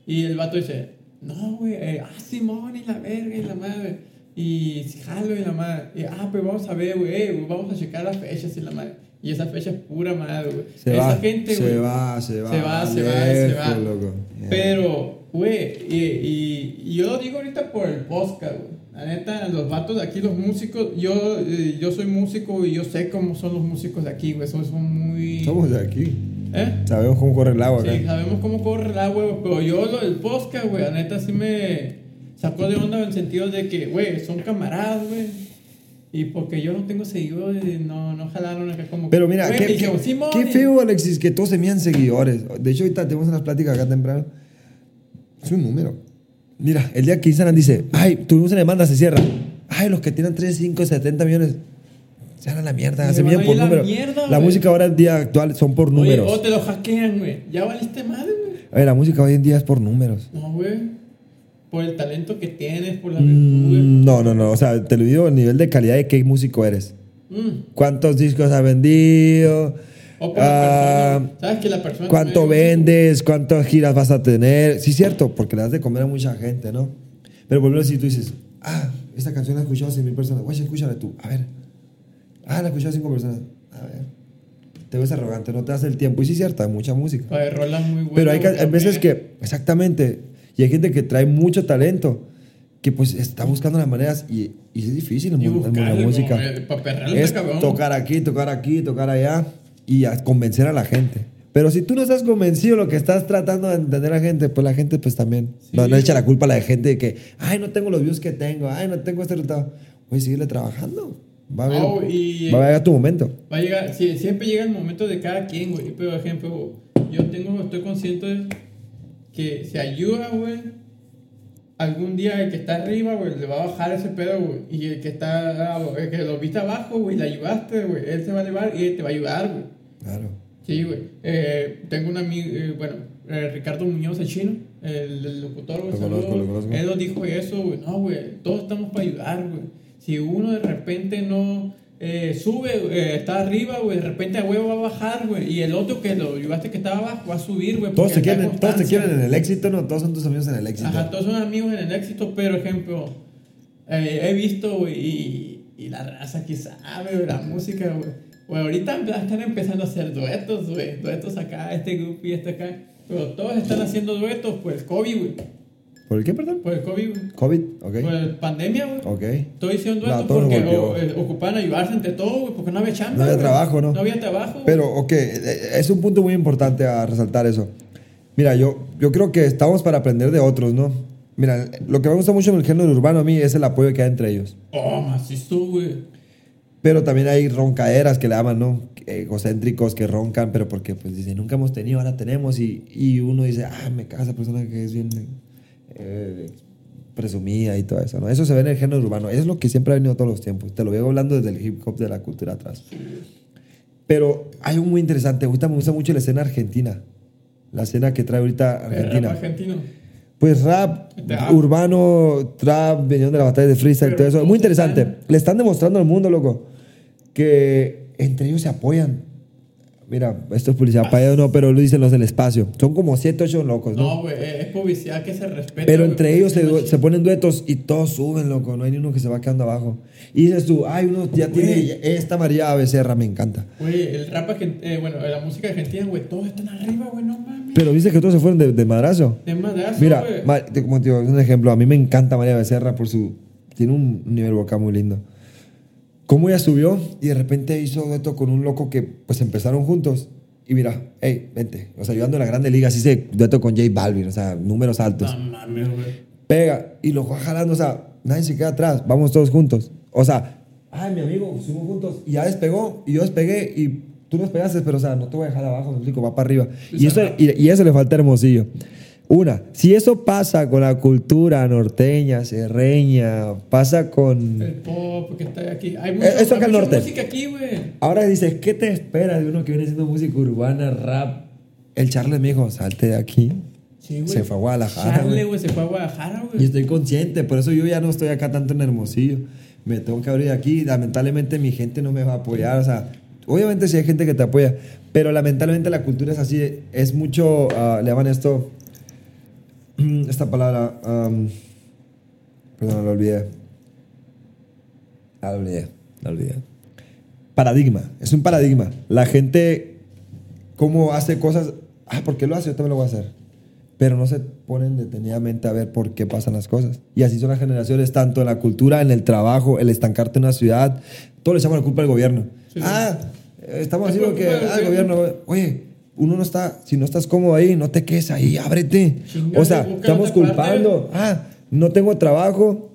y el vato dice, no, güey, eh, ah, Simón y la verga y la madre, y jalo y la madre, y, ah, pues vamos a ver, güey, eh, vamos a checar las fechas y la madre. Y esa fecha es pura madre, güey. Se Esa va, gente, se güey, va, se va. se va, se va, se va. loco. Yeah. Pero, güey, y, y- y yo lo digo ahorita por el podcast, güey. La neta, los vatos de aquí, los músicos, yo, eh, yo soy músico y yo sé cómo son los músicos de aquí, güey. Son, son muy. Somos de aquí. ¿Eh? Sabemos cómo corre el agua acá. Sí, sabemos cómo corre el agua, güey, pero yo lo del podcast, güey, la neta sí me sacó de onda en el sentido de que, güey, son camaradas, güey. Y porque yo no tengo seguidores, no, no jalaron acá como... Pero mira, qué, feo, Alexis, que todos se mían seguidores. De hecho, ahorita tenemos unas pláticas acá temprano. Es un número. Mira, el día que Instagram dice, ay, tuvimos una demanda, se cierra. Ay, los que tienen 3, 5, 70 millones, se van a la mierda, Se se miden a por a la música ahora en día actual son por Oye, números. o te lo hackean, güey. Ya valiste madre, güey. Oye, la música hoy en día es por números. No, güey. Por el talento que tienes, por la Mm, virtud, no, no, no. O sea, te lo digo a nivel de calidad de qué músico eres. Mm. ¿Cuántos discos has vendido? O por Ah, persona. ¿Sabes que la persona... ¿Cuánto vendes? ¿Cuántas giras vas a tener? Sí, cierto, porque le das de comer a mucha gente, ¿no? Pero por ejemplo, si tú dices, ah, esta canción la han escuchado 100 mil personas, güey, escúchala tú, a ver. Ah, la han escuchado 5 personas, a ver. Te ves arrogante, no te das el tiempo. Y sí, cierto, hay mucha música. Oye, rolas muy buenas, Pero hay, que- hay veces que, exactamente, y hay gente que trae mucho talento, que pues está buscando las maneras y, y es difícil Y buscarle, la música. como, eh, Es cabrón. tocar aquí, tocar aquí, tocar allá y a convencer a la gente. Pero si tú no estás convencido de lo que estás tratando de entender a la gente, pues la gente pues también. No, no echa la culpa a la gente de que, ay, no tengo los views que tengo, ay, no tengo este resultado. Oye, síguele trabajando. Va a haber, Oh, y- va a llegar tu momento. Va a llegar, sí, siempre llega el momento de cada quien, güey. Pero, por ejemplo, yo tengo, estoy consciente de que se ayuda, güey. Algún día el que está arriba, güey, le va a bajar ese pedo, güey. Y el que está, el que lo viste abajo, güey, le ayudaste, güey. Él se va a elevar y él te va a ayudar, güey. Claro. Sí, güey. Eh, tengo un amigo, eh, bueno, eh, Ricardo Muñoz, el chino, el, el locutor, güey. Él nos dijo eso, güey. No, güey, todos estamos para ayudar, güey. Si uno de repente no eh, sube, eh, está arriba, güey, de repente a huevo va a bajar, güey. Y el otro que lo ayudaste que estaba abajo va a subir, güey. Todos te, quieren, todos te quieren en el éxito, ¿no? Todos son tus amigos en el éxito. Ajá, todos son amigos en el éxito, pero ejemplo, eh, he visto, güey, y, y la raza aquí sabe, güey, la música, güey. Güey, ahorita están empezando a hacer duetos, güey, duetos acá, este grupo y este acá. Pero todos están haciendo duetos el COVID, güey. ¿Por el qué, perdón? Por el COVID, güey. COVID, ok. Por la pandemia, güey. Ok. No, duetos todos porque o- eh, ocupaban ayudarse entre todos, güey, porque no había chamba. No había güey. trabajo, ¿no? No había trabajo. Pero, ok, eh, es un punto muy importante a resaltar eso. Mira, yo, yo creo que estamos para aprender de otros, ¿no? Mira, lo que me gusta mucho en el género urbano a mí es el apoyo que hay entre ellos. Oh, macizo, güey. Pero también hay roncaderas que le llaman, ¿no? Egocéntricos que roncan, pero porque pues dicen, nunca hemos tenido, ahora tenemos. Y, y uno dice, ah, me caga esa persona que es bien eh, presumida y todo eso, ¿no? Eso se ve en el género urbano. Es lo que siempre ha venido todos los tiempos. Te lo veo hablando desde el hip hop de la cultura atrás. Pero hay un muy interesante. Ahorita me gusta mucho la escena argentina. La escena que trae ahorita El Argentina. rap argentino. Pues rap, Trap. urbano, trap, veniendo de la batalla de freestyle, Pero todo eso. ¿cómo Muy interesante. están? Le están demostrando al mundo, loco, que entre ellos se apoyan. Mira, esto es publicidad para ellos, no, pero lo dicen los del espacio. Son como siete, ocho locos, ¿no? No, güey, es publicidad que se respeta. pero entre ellos se, es se ponen duetos y todos suben, loco. No hay ni uno que se va quedando abajo. Y dices tú, ay, uno ya tiene Güey. esta María Becerra, me encanta. Güey, el rap argentino, bueno, la música argentina, güey, todos están arriba, güey, no mames. Pero viste que todos se fueron de, de madrazo. De madrazo, Mira. Ma- te- como te digo, un ejemplo. A mí me encanta María Becerra por su. Tiene un nivel vocal muy lindo. Cómo ella subió y de repente hizo dueto con un loco que pues empezaron juntos. Y mira, hey, vente. O sea, ayudando a la grande liga, así se dueto con J Balvin, o sea, números altos. No mames, güey. Pega y lo va jalando, o sea, nadie se queda atrás, vamos todos juntos. O sea, ay, mi amigo, subimos juntos y ya despegó y yo despegué y tú no despegaste, pero o sea, no te voy a dejar abajo, me explico, va para arriba. Y eso, y, y eso le falta a Hermosillo. Una, si eso pasa con la cultura norteña, serreña, pasa con... El pop que está aquí. Hay Eh, mucha, eso acá hay mucha norte. música aquí, güey. Ahora dices, ¿qué te espera de uno que viene haciendo música urbana, rap? El Charles me dijo, salte de aquí. Sí, güey. Se fue a Guadalajara, Charle, güey. se fue a Guadalajara, Y güey. estoy consciente, por eso yo ya no estoy acá tanto en Hermosillo. Me tengo que abrir aquí. Lamentablemente mi gente no me va a apoyar. O sea, obviamente sí hay gente que te apoya, pero lamentablemente la cultura es así. Es mucho, ah, le llaman esto, (clears throat) esta palabra, am, perdón, la olvidé. La olvidé, la olvidé. Paradigma, es un paradigma. La gente, cómo hace cosas, ah, ¿por qué lo hace? Yo también lo voy a hacer. pero no se ponen detenidamente a ver por qué pasan las cosas. Y así son las generaciones, tanto en la cultura, en el trabajo, el estancarte en una ciudad, todo le echamos la culpa al gobierno. Sí. Ah, estamos Es haciendo que, ah, el gobierno, oye, uno no está, si no estás cómodo ahí, no te quedes ahí, ábrete. Chingate, o sea, estamos culpando, ah, no tengo trabajo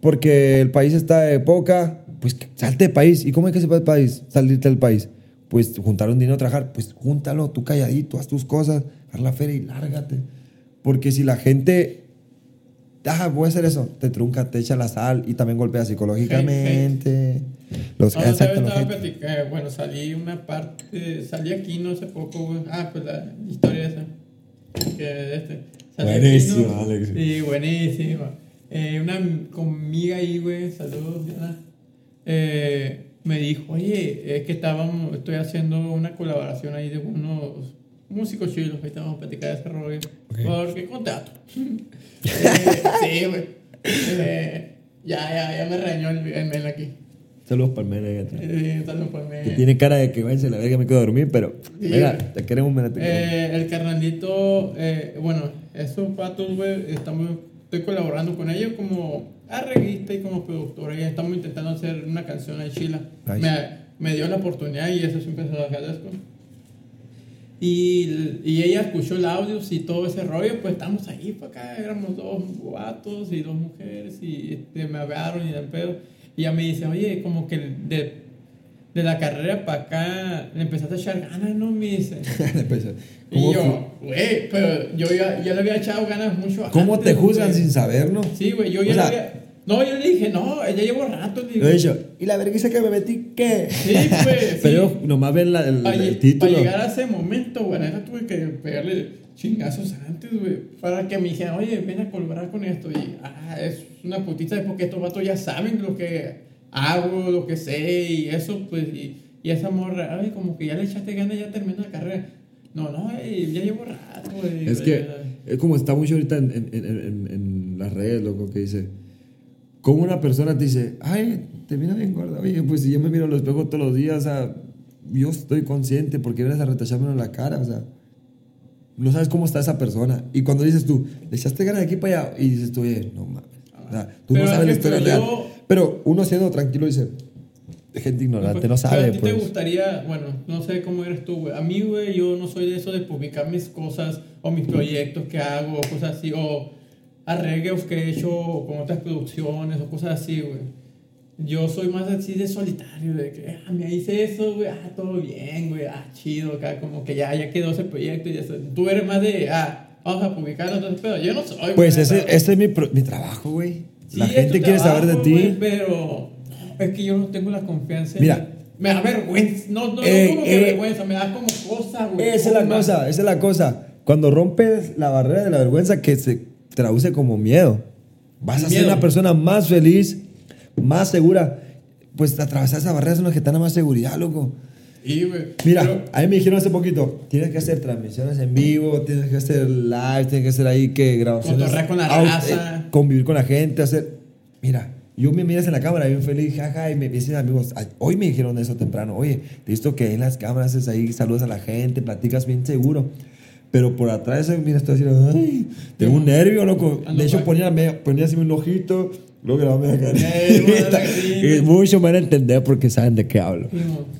porque el país está de poca, pues salte del país. ¿Y cómo hay que se va del país? Salirte del país. Pues juntaron dinero a trabajar, pues júntalo, tú calladito, haz tus cosas, haz la feria y lárgate. Porque si la gente, ah, voy a hacer eso, te trunca, te echa la sal y también golpea psicológicamente. Los exacto, te los estaba platicando, bueno, salí una parte, salí aquí no hace poco, güey. Ah, pues la historia esa. Que este. Salí aquí, Buenísimo, ¿no? Alex. Sí, buenísimo. Eh, una conmiga ahí, güey, saludos, Diana. Eh, me dijo, oye, es que estábamos, estoy haciendo una colaboración ahí de unos músicos chilos, ahí estamos a platicar de ese rollo. Porque contrato. (laughs) Eh, sí, güey. Eh, ya, ya, ya me regañó el, el aquí. Saludos para el men ahí atrás. Eh, saludos mí. Que tiene cara de que a la verga, me quedo a dormir, pero Sí. mira, te queremos, mira, te queremos. Eh, el carnalito, eh, bueno, esos patos, güey, estamos, estoy colaborando con ellos como arreglista y como productora. Y estamos intentando hacer una canción Chila. Nice. Me, me dio la oportunidad y eso siempre se lo agradezco. Y, y ella escuchó el audio y todo ese rollo, pues estamos ahí para acá, éramos dos vatos y dos mujeres y este, me hablaron y del pedo. Y ella me dice, oye, como que de, de la carrera para acá le empezaste a echar ganas, ¿no? Me dice. (laughs) Y ¿Cómo, yo, güey, pero yo ya, ya le había echado ganas mucho ¿Cómo antes, te juzgan sin saber, no? Sí, güey, yo O ya sea, le había... No, yo le dije, no, ya llevo rato, digo. Lo he dicho, ¿y la vergüenza que me metí qué? Sí, pues, (laughs) Pero sí. nomás ven la- el, el título. para llegar a ese momento, güey, neta tuve que pegarle chingazos antes, güey, para que me dijeran, oye, ven a colaborar con esto. Y, ah, es una putita, es porque estos vatos ya saben lo que hago, lo que sé, y eso, pues, y, y esa morra, ay, como que ya le echaste ganas, ya terminó la carrera. No, no, ey, ya llevo rato, güey. Es que es como está mucho ahorita en, en, en- en las redes, loco, que dice, como una persona te dice, ay, te mira bien gorda, oye, pues si yo me miro al espejo todos los días, o sea, yo estoy consciente, porque vienes a retacharme en la cara, o sea, no sabes cómo está esa persona. Y cuando dices tú, le echaste ganas de aquí para allá, y dices tú, oye, no mames, o sea, tú Pero no sabes la historia real. yo- Pero uno siendo tranquilo dice, gente ignorante, no sabe, a ti pues. te gustaría, bueno, no sé cómo eres tú, güey. A mí, güey, yo no soy de eso de publicar mis cosas o mis proyectos que hago o cosas así, o arreglos que he hecho con otras producciones o cosas así, güey. Yo soy más así de solitario, de que, ah, me hice eso, güey, ah, todo bien, güey, ah, chido, acá, como que ya, ya quedó ese proyecto y eso. Tú eres más de, ah, vamos a publicarlo, entonces, pero yo no soy, güey, Pues ese, neta. ese es mi, pro- mi trabajo, güey. Sí, la gente quiere saber de trabajo, ti. güey, pero es que yo no tengo la confianza. en- Mira. Me da vergüenza. No, no, Eh, no como que eh, vergüenza, me da como cosa, güey. Esa es la cosa, esa es la cosa. Cuando rompes la barrera de la vergüenza que se traduce como miedo, vas a ser Miedo. una persona más feliz, más segura. Pues atravesar esa barrera es una que te da más seguridad, loco. Y, güey. Mira, pero- a mí me dijeron hace poquito, tienes que hacer transmisiones en vivo, tienes que hacer live, tienes que hacer ahí que grabaciones. Con la out- raza. eh, convivir con la gente, hacer... Mira, yo me miras en la cámara bien feliz, jaja, y me dicen amigos, "Ay, hoy me dijeron eso temprano, oye, te visto que en las cámaras es ahí, saludas a la gente, platicas bien seguro. Pero por atrás, eh, mira, estoy haciendo, ay, tengo un nervio, loco. De hecho, ponía, ponía así un ojito, luego grababa media carita. (laughs) Y muchos me van a entender porque saben de qué hablo.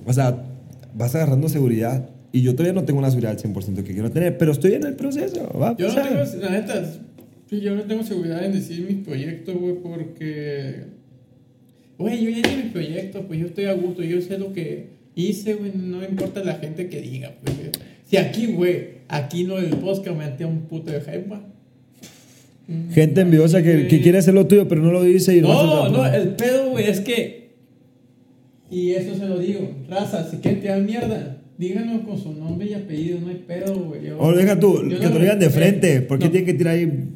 O sea, vas agarrando seguridad. Y yo todavía no tengo la seguridad al 100% que quiero tener, pero estoy en el proceso. Va Yo no tengo, la neta, yo no tengo seguridad en decir mis proyectos, güey, porque. Güey, yo ya hice mis proyectos, pues yo estoy a gusto, yo sé lo que hice, güey, no importa la gente que diga, pues. güey. Si aquí, güey, aquí no el podcast me metía un puto de hype, güey. Gente envidiosa que, que quiere hacer lo tuyo, pero no lo dice y No, no, el pedo, güey, es que. Y eso se lo digo, raza, si quieren tirar mierda, díganos con su nombre y apellido, no hay pedo, güey. O deja tú, yo que no- te lo digan de frente. ¿Por qué no, tienen que tirar ahí?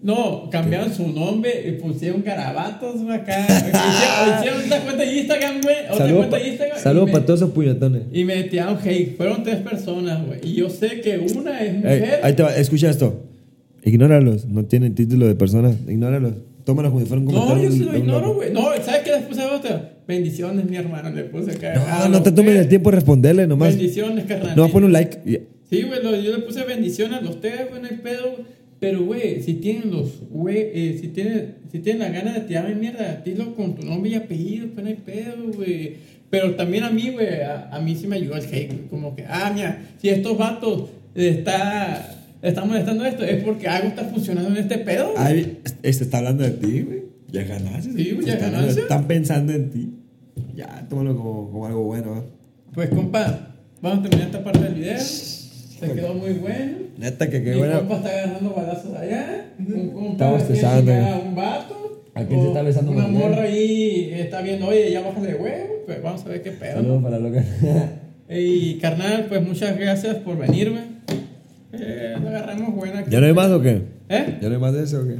No, cambiaron su nombre y pusieron garabatos acá. (laughs) hicieron, una cuenta de Instagram, güey. Otra Saludos cuenta de Instagram. y saludo me- para todos esos puñetones. Y me tiraron hate. Fueron tres personas, güey. Y yo sé que una es Ey, mujer. ahí te va, escucha esto. Ignóralos, no tienen título de persona. Ignóralos. Tómalos como si fuera un no, yo sí de lo ignoro, güey. No, ¿sabes qué? Después de otra. Bendiciones, mi hermano. Le puse acá. No, Ah, no te tomes el tiempo de responderle nomás. Bendiciones, carnal. No, pon un like. Sí, güey, yo le puse bendiciones a los tres, güey, no hay pedo. güey. Pero, güey, si tienen los, güey, eh, si tienen, si tienen la gana de tirarme mierda, dilo con tu nombre y apellido, pues no hay pedo, güey. Pero también a mí, güey, a, a mí sí me ayudó el hate, güey. Como que, ah, mira, si estos vatos está, están molestando esto, es porque algo está funcionando en este pedo. Ay, este está hablando de ti, güey. Ya ganaste. Sí, güey, ya Están- ganaste. Están pensando en ti. Ya, tómalo como, como algo bueno, ¿eh? Pues, compa, vamos a terminar esta parte del video. Se quedó muy bueno. Neta, que qué Mi compa está agarrando balazos allá. Un compa Estamos a un vato. ¿A quién se o está besando Una bien? morra ahí está viendo, oye, ya bájale de huevo. Pues vamos a ver qué pedo. Saludos ¿no? para loca. (laughs) Y carnal, pues muchas gracias por venirme. Eh, lo agarramos buena. ¿Ya no hay más o qué? ¿Eh? ¿Ya no hay más de eso o qué?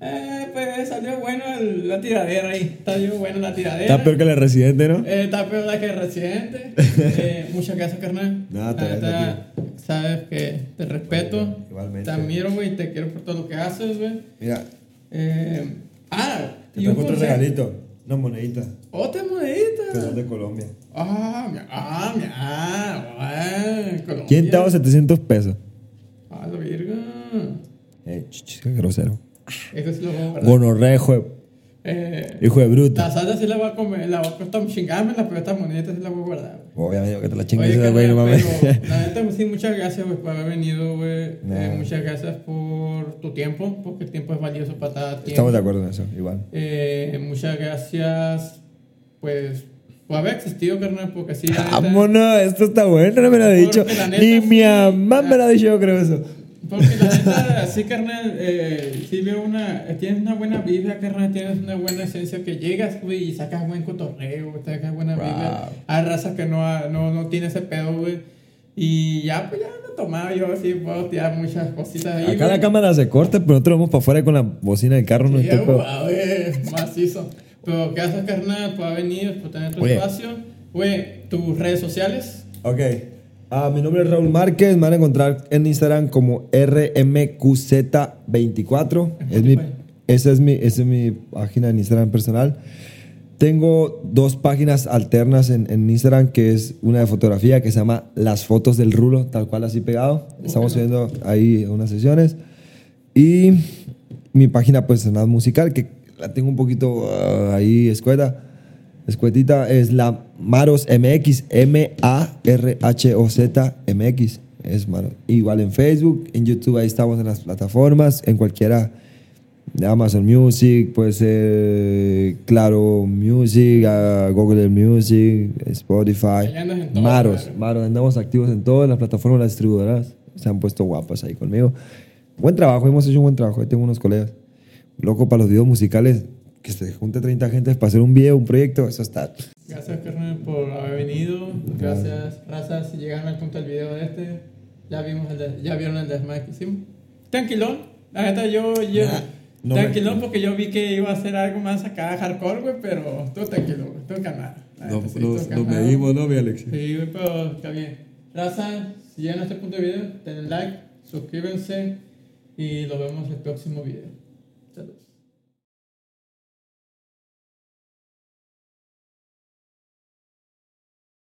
Eh, salió bueno el- la tiradera ahí. Salió bueno la tiradera. Está peor que la residente, ¿no? Eh, está peor la que Residente. (laughs) Eh, muchas gracias, carnal. No, te La ves, neta, Sabes que te respeto. Igualmente. Te admiro, güey. Te quiero por todo lo que haces, güey. Mira, Eh, ah, te traigo otro regalito. Una monedita. Otra Que son monedita. de Colombia. Ah, mira, ah, mira, ah, bueno, Colombia. ¿Quién te daba 700 pesos? Ah, la virga. Eh, qué grosero. Eso sí lo a guardar. Gonorrea, hijo de, Eh, hijo de bruta. la salsa sí la voy a comer, la voy a costar chingármela, pero esta monedita sí la voy a guardar. Obviamente que te la chingues ese güey, no mames. pero la neta, pues, sí, muchas gracias, güey, por haber venido, güey. Eh, Nah. muchas gracias por tu tiempo, porque el tiempo es valioso para cada tiempo. Estamos de acuerdo en eso, igual. Eh, muchas gracias, pues, por haber existido, carnal, porque sí, la neta- Vámonos, esto está bueno, no me lo ha dicho. Porque la neta Ni sí- mi mamá me lo ha dicho, yo creo eso. Porque la neta, sí, carnal, eh, sí veo una. Tienes una buena vibra, carnal, tienes una buena esencia que llegas, güey, y sacas buen cotorreo, sacas buena Wow. vibra. Hay raza que no, no, no tiene ese pedo, güey. Y ya, pues ya me tomaba yo así, puedo tirar muchas cositas ahí. Acá la güey. cámara se corta, pero nosotros vamos para afuera con la bocina del carro. No Sí, Este pedo. guau, güey, macizo. Pero gracias, carnal, por haber venido, por tener tu Oye. espacio. Güey, tus redes sociales. Ok. Ah, mi nombre es Raúl Márquez. Me van a encontrar en Instagram como RMQZ24. Es mi, esa, es mi, esa es mi página en Instagram personal. Tengo dos páginas alternas en, en Instagram, que es una de fotografía que se llama Las Fotos del Rulo, tal cual así pegado. Estamos subiendo ahí unas sesiones. Y mi página más musical, que la tengo un poquito ah, ahí escueta. Escuetita es la Maros MX, M-A-R-H-O-Z MX. Es Maros. Igual en Facebook, en YouTube, ahí estamos en las plataformas, en cualquiera de Amazon Music, puede ser Claro Music, Google Music, Spotify. Todo, Maros. Maros, andamos activos en todas las plataformas, las distribuidoras se han puesto guapas ahí conmigo. Buen trabajo, hemos hecho un buen trabajo, ahí tengo unos colegas. Loco para los videos musicales, que se junte 30 gente para hacer un video, un proyecto, eso está. Gracias, carnal, por haber venido. Gracias, raza, si llegaron al punto del video de este. Ya, vimos el ya vieron el desmadre que hicimos. Tranquilón. La neta, yo... yo Nah, no me- tranquilón porque yo vi que iba a ser algo más acá hardcore, güey, pero tú tranquilo, güey. Tú calmado. Neta, sí, tú calmado. ¿no, mi Alex? Sí, güey, pero está bien. Raza, si llegan a este punto de video, denle like, suscríbanse y nos vemos en el próximo video. Saludos.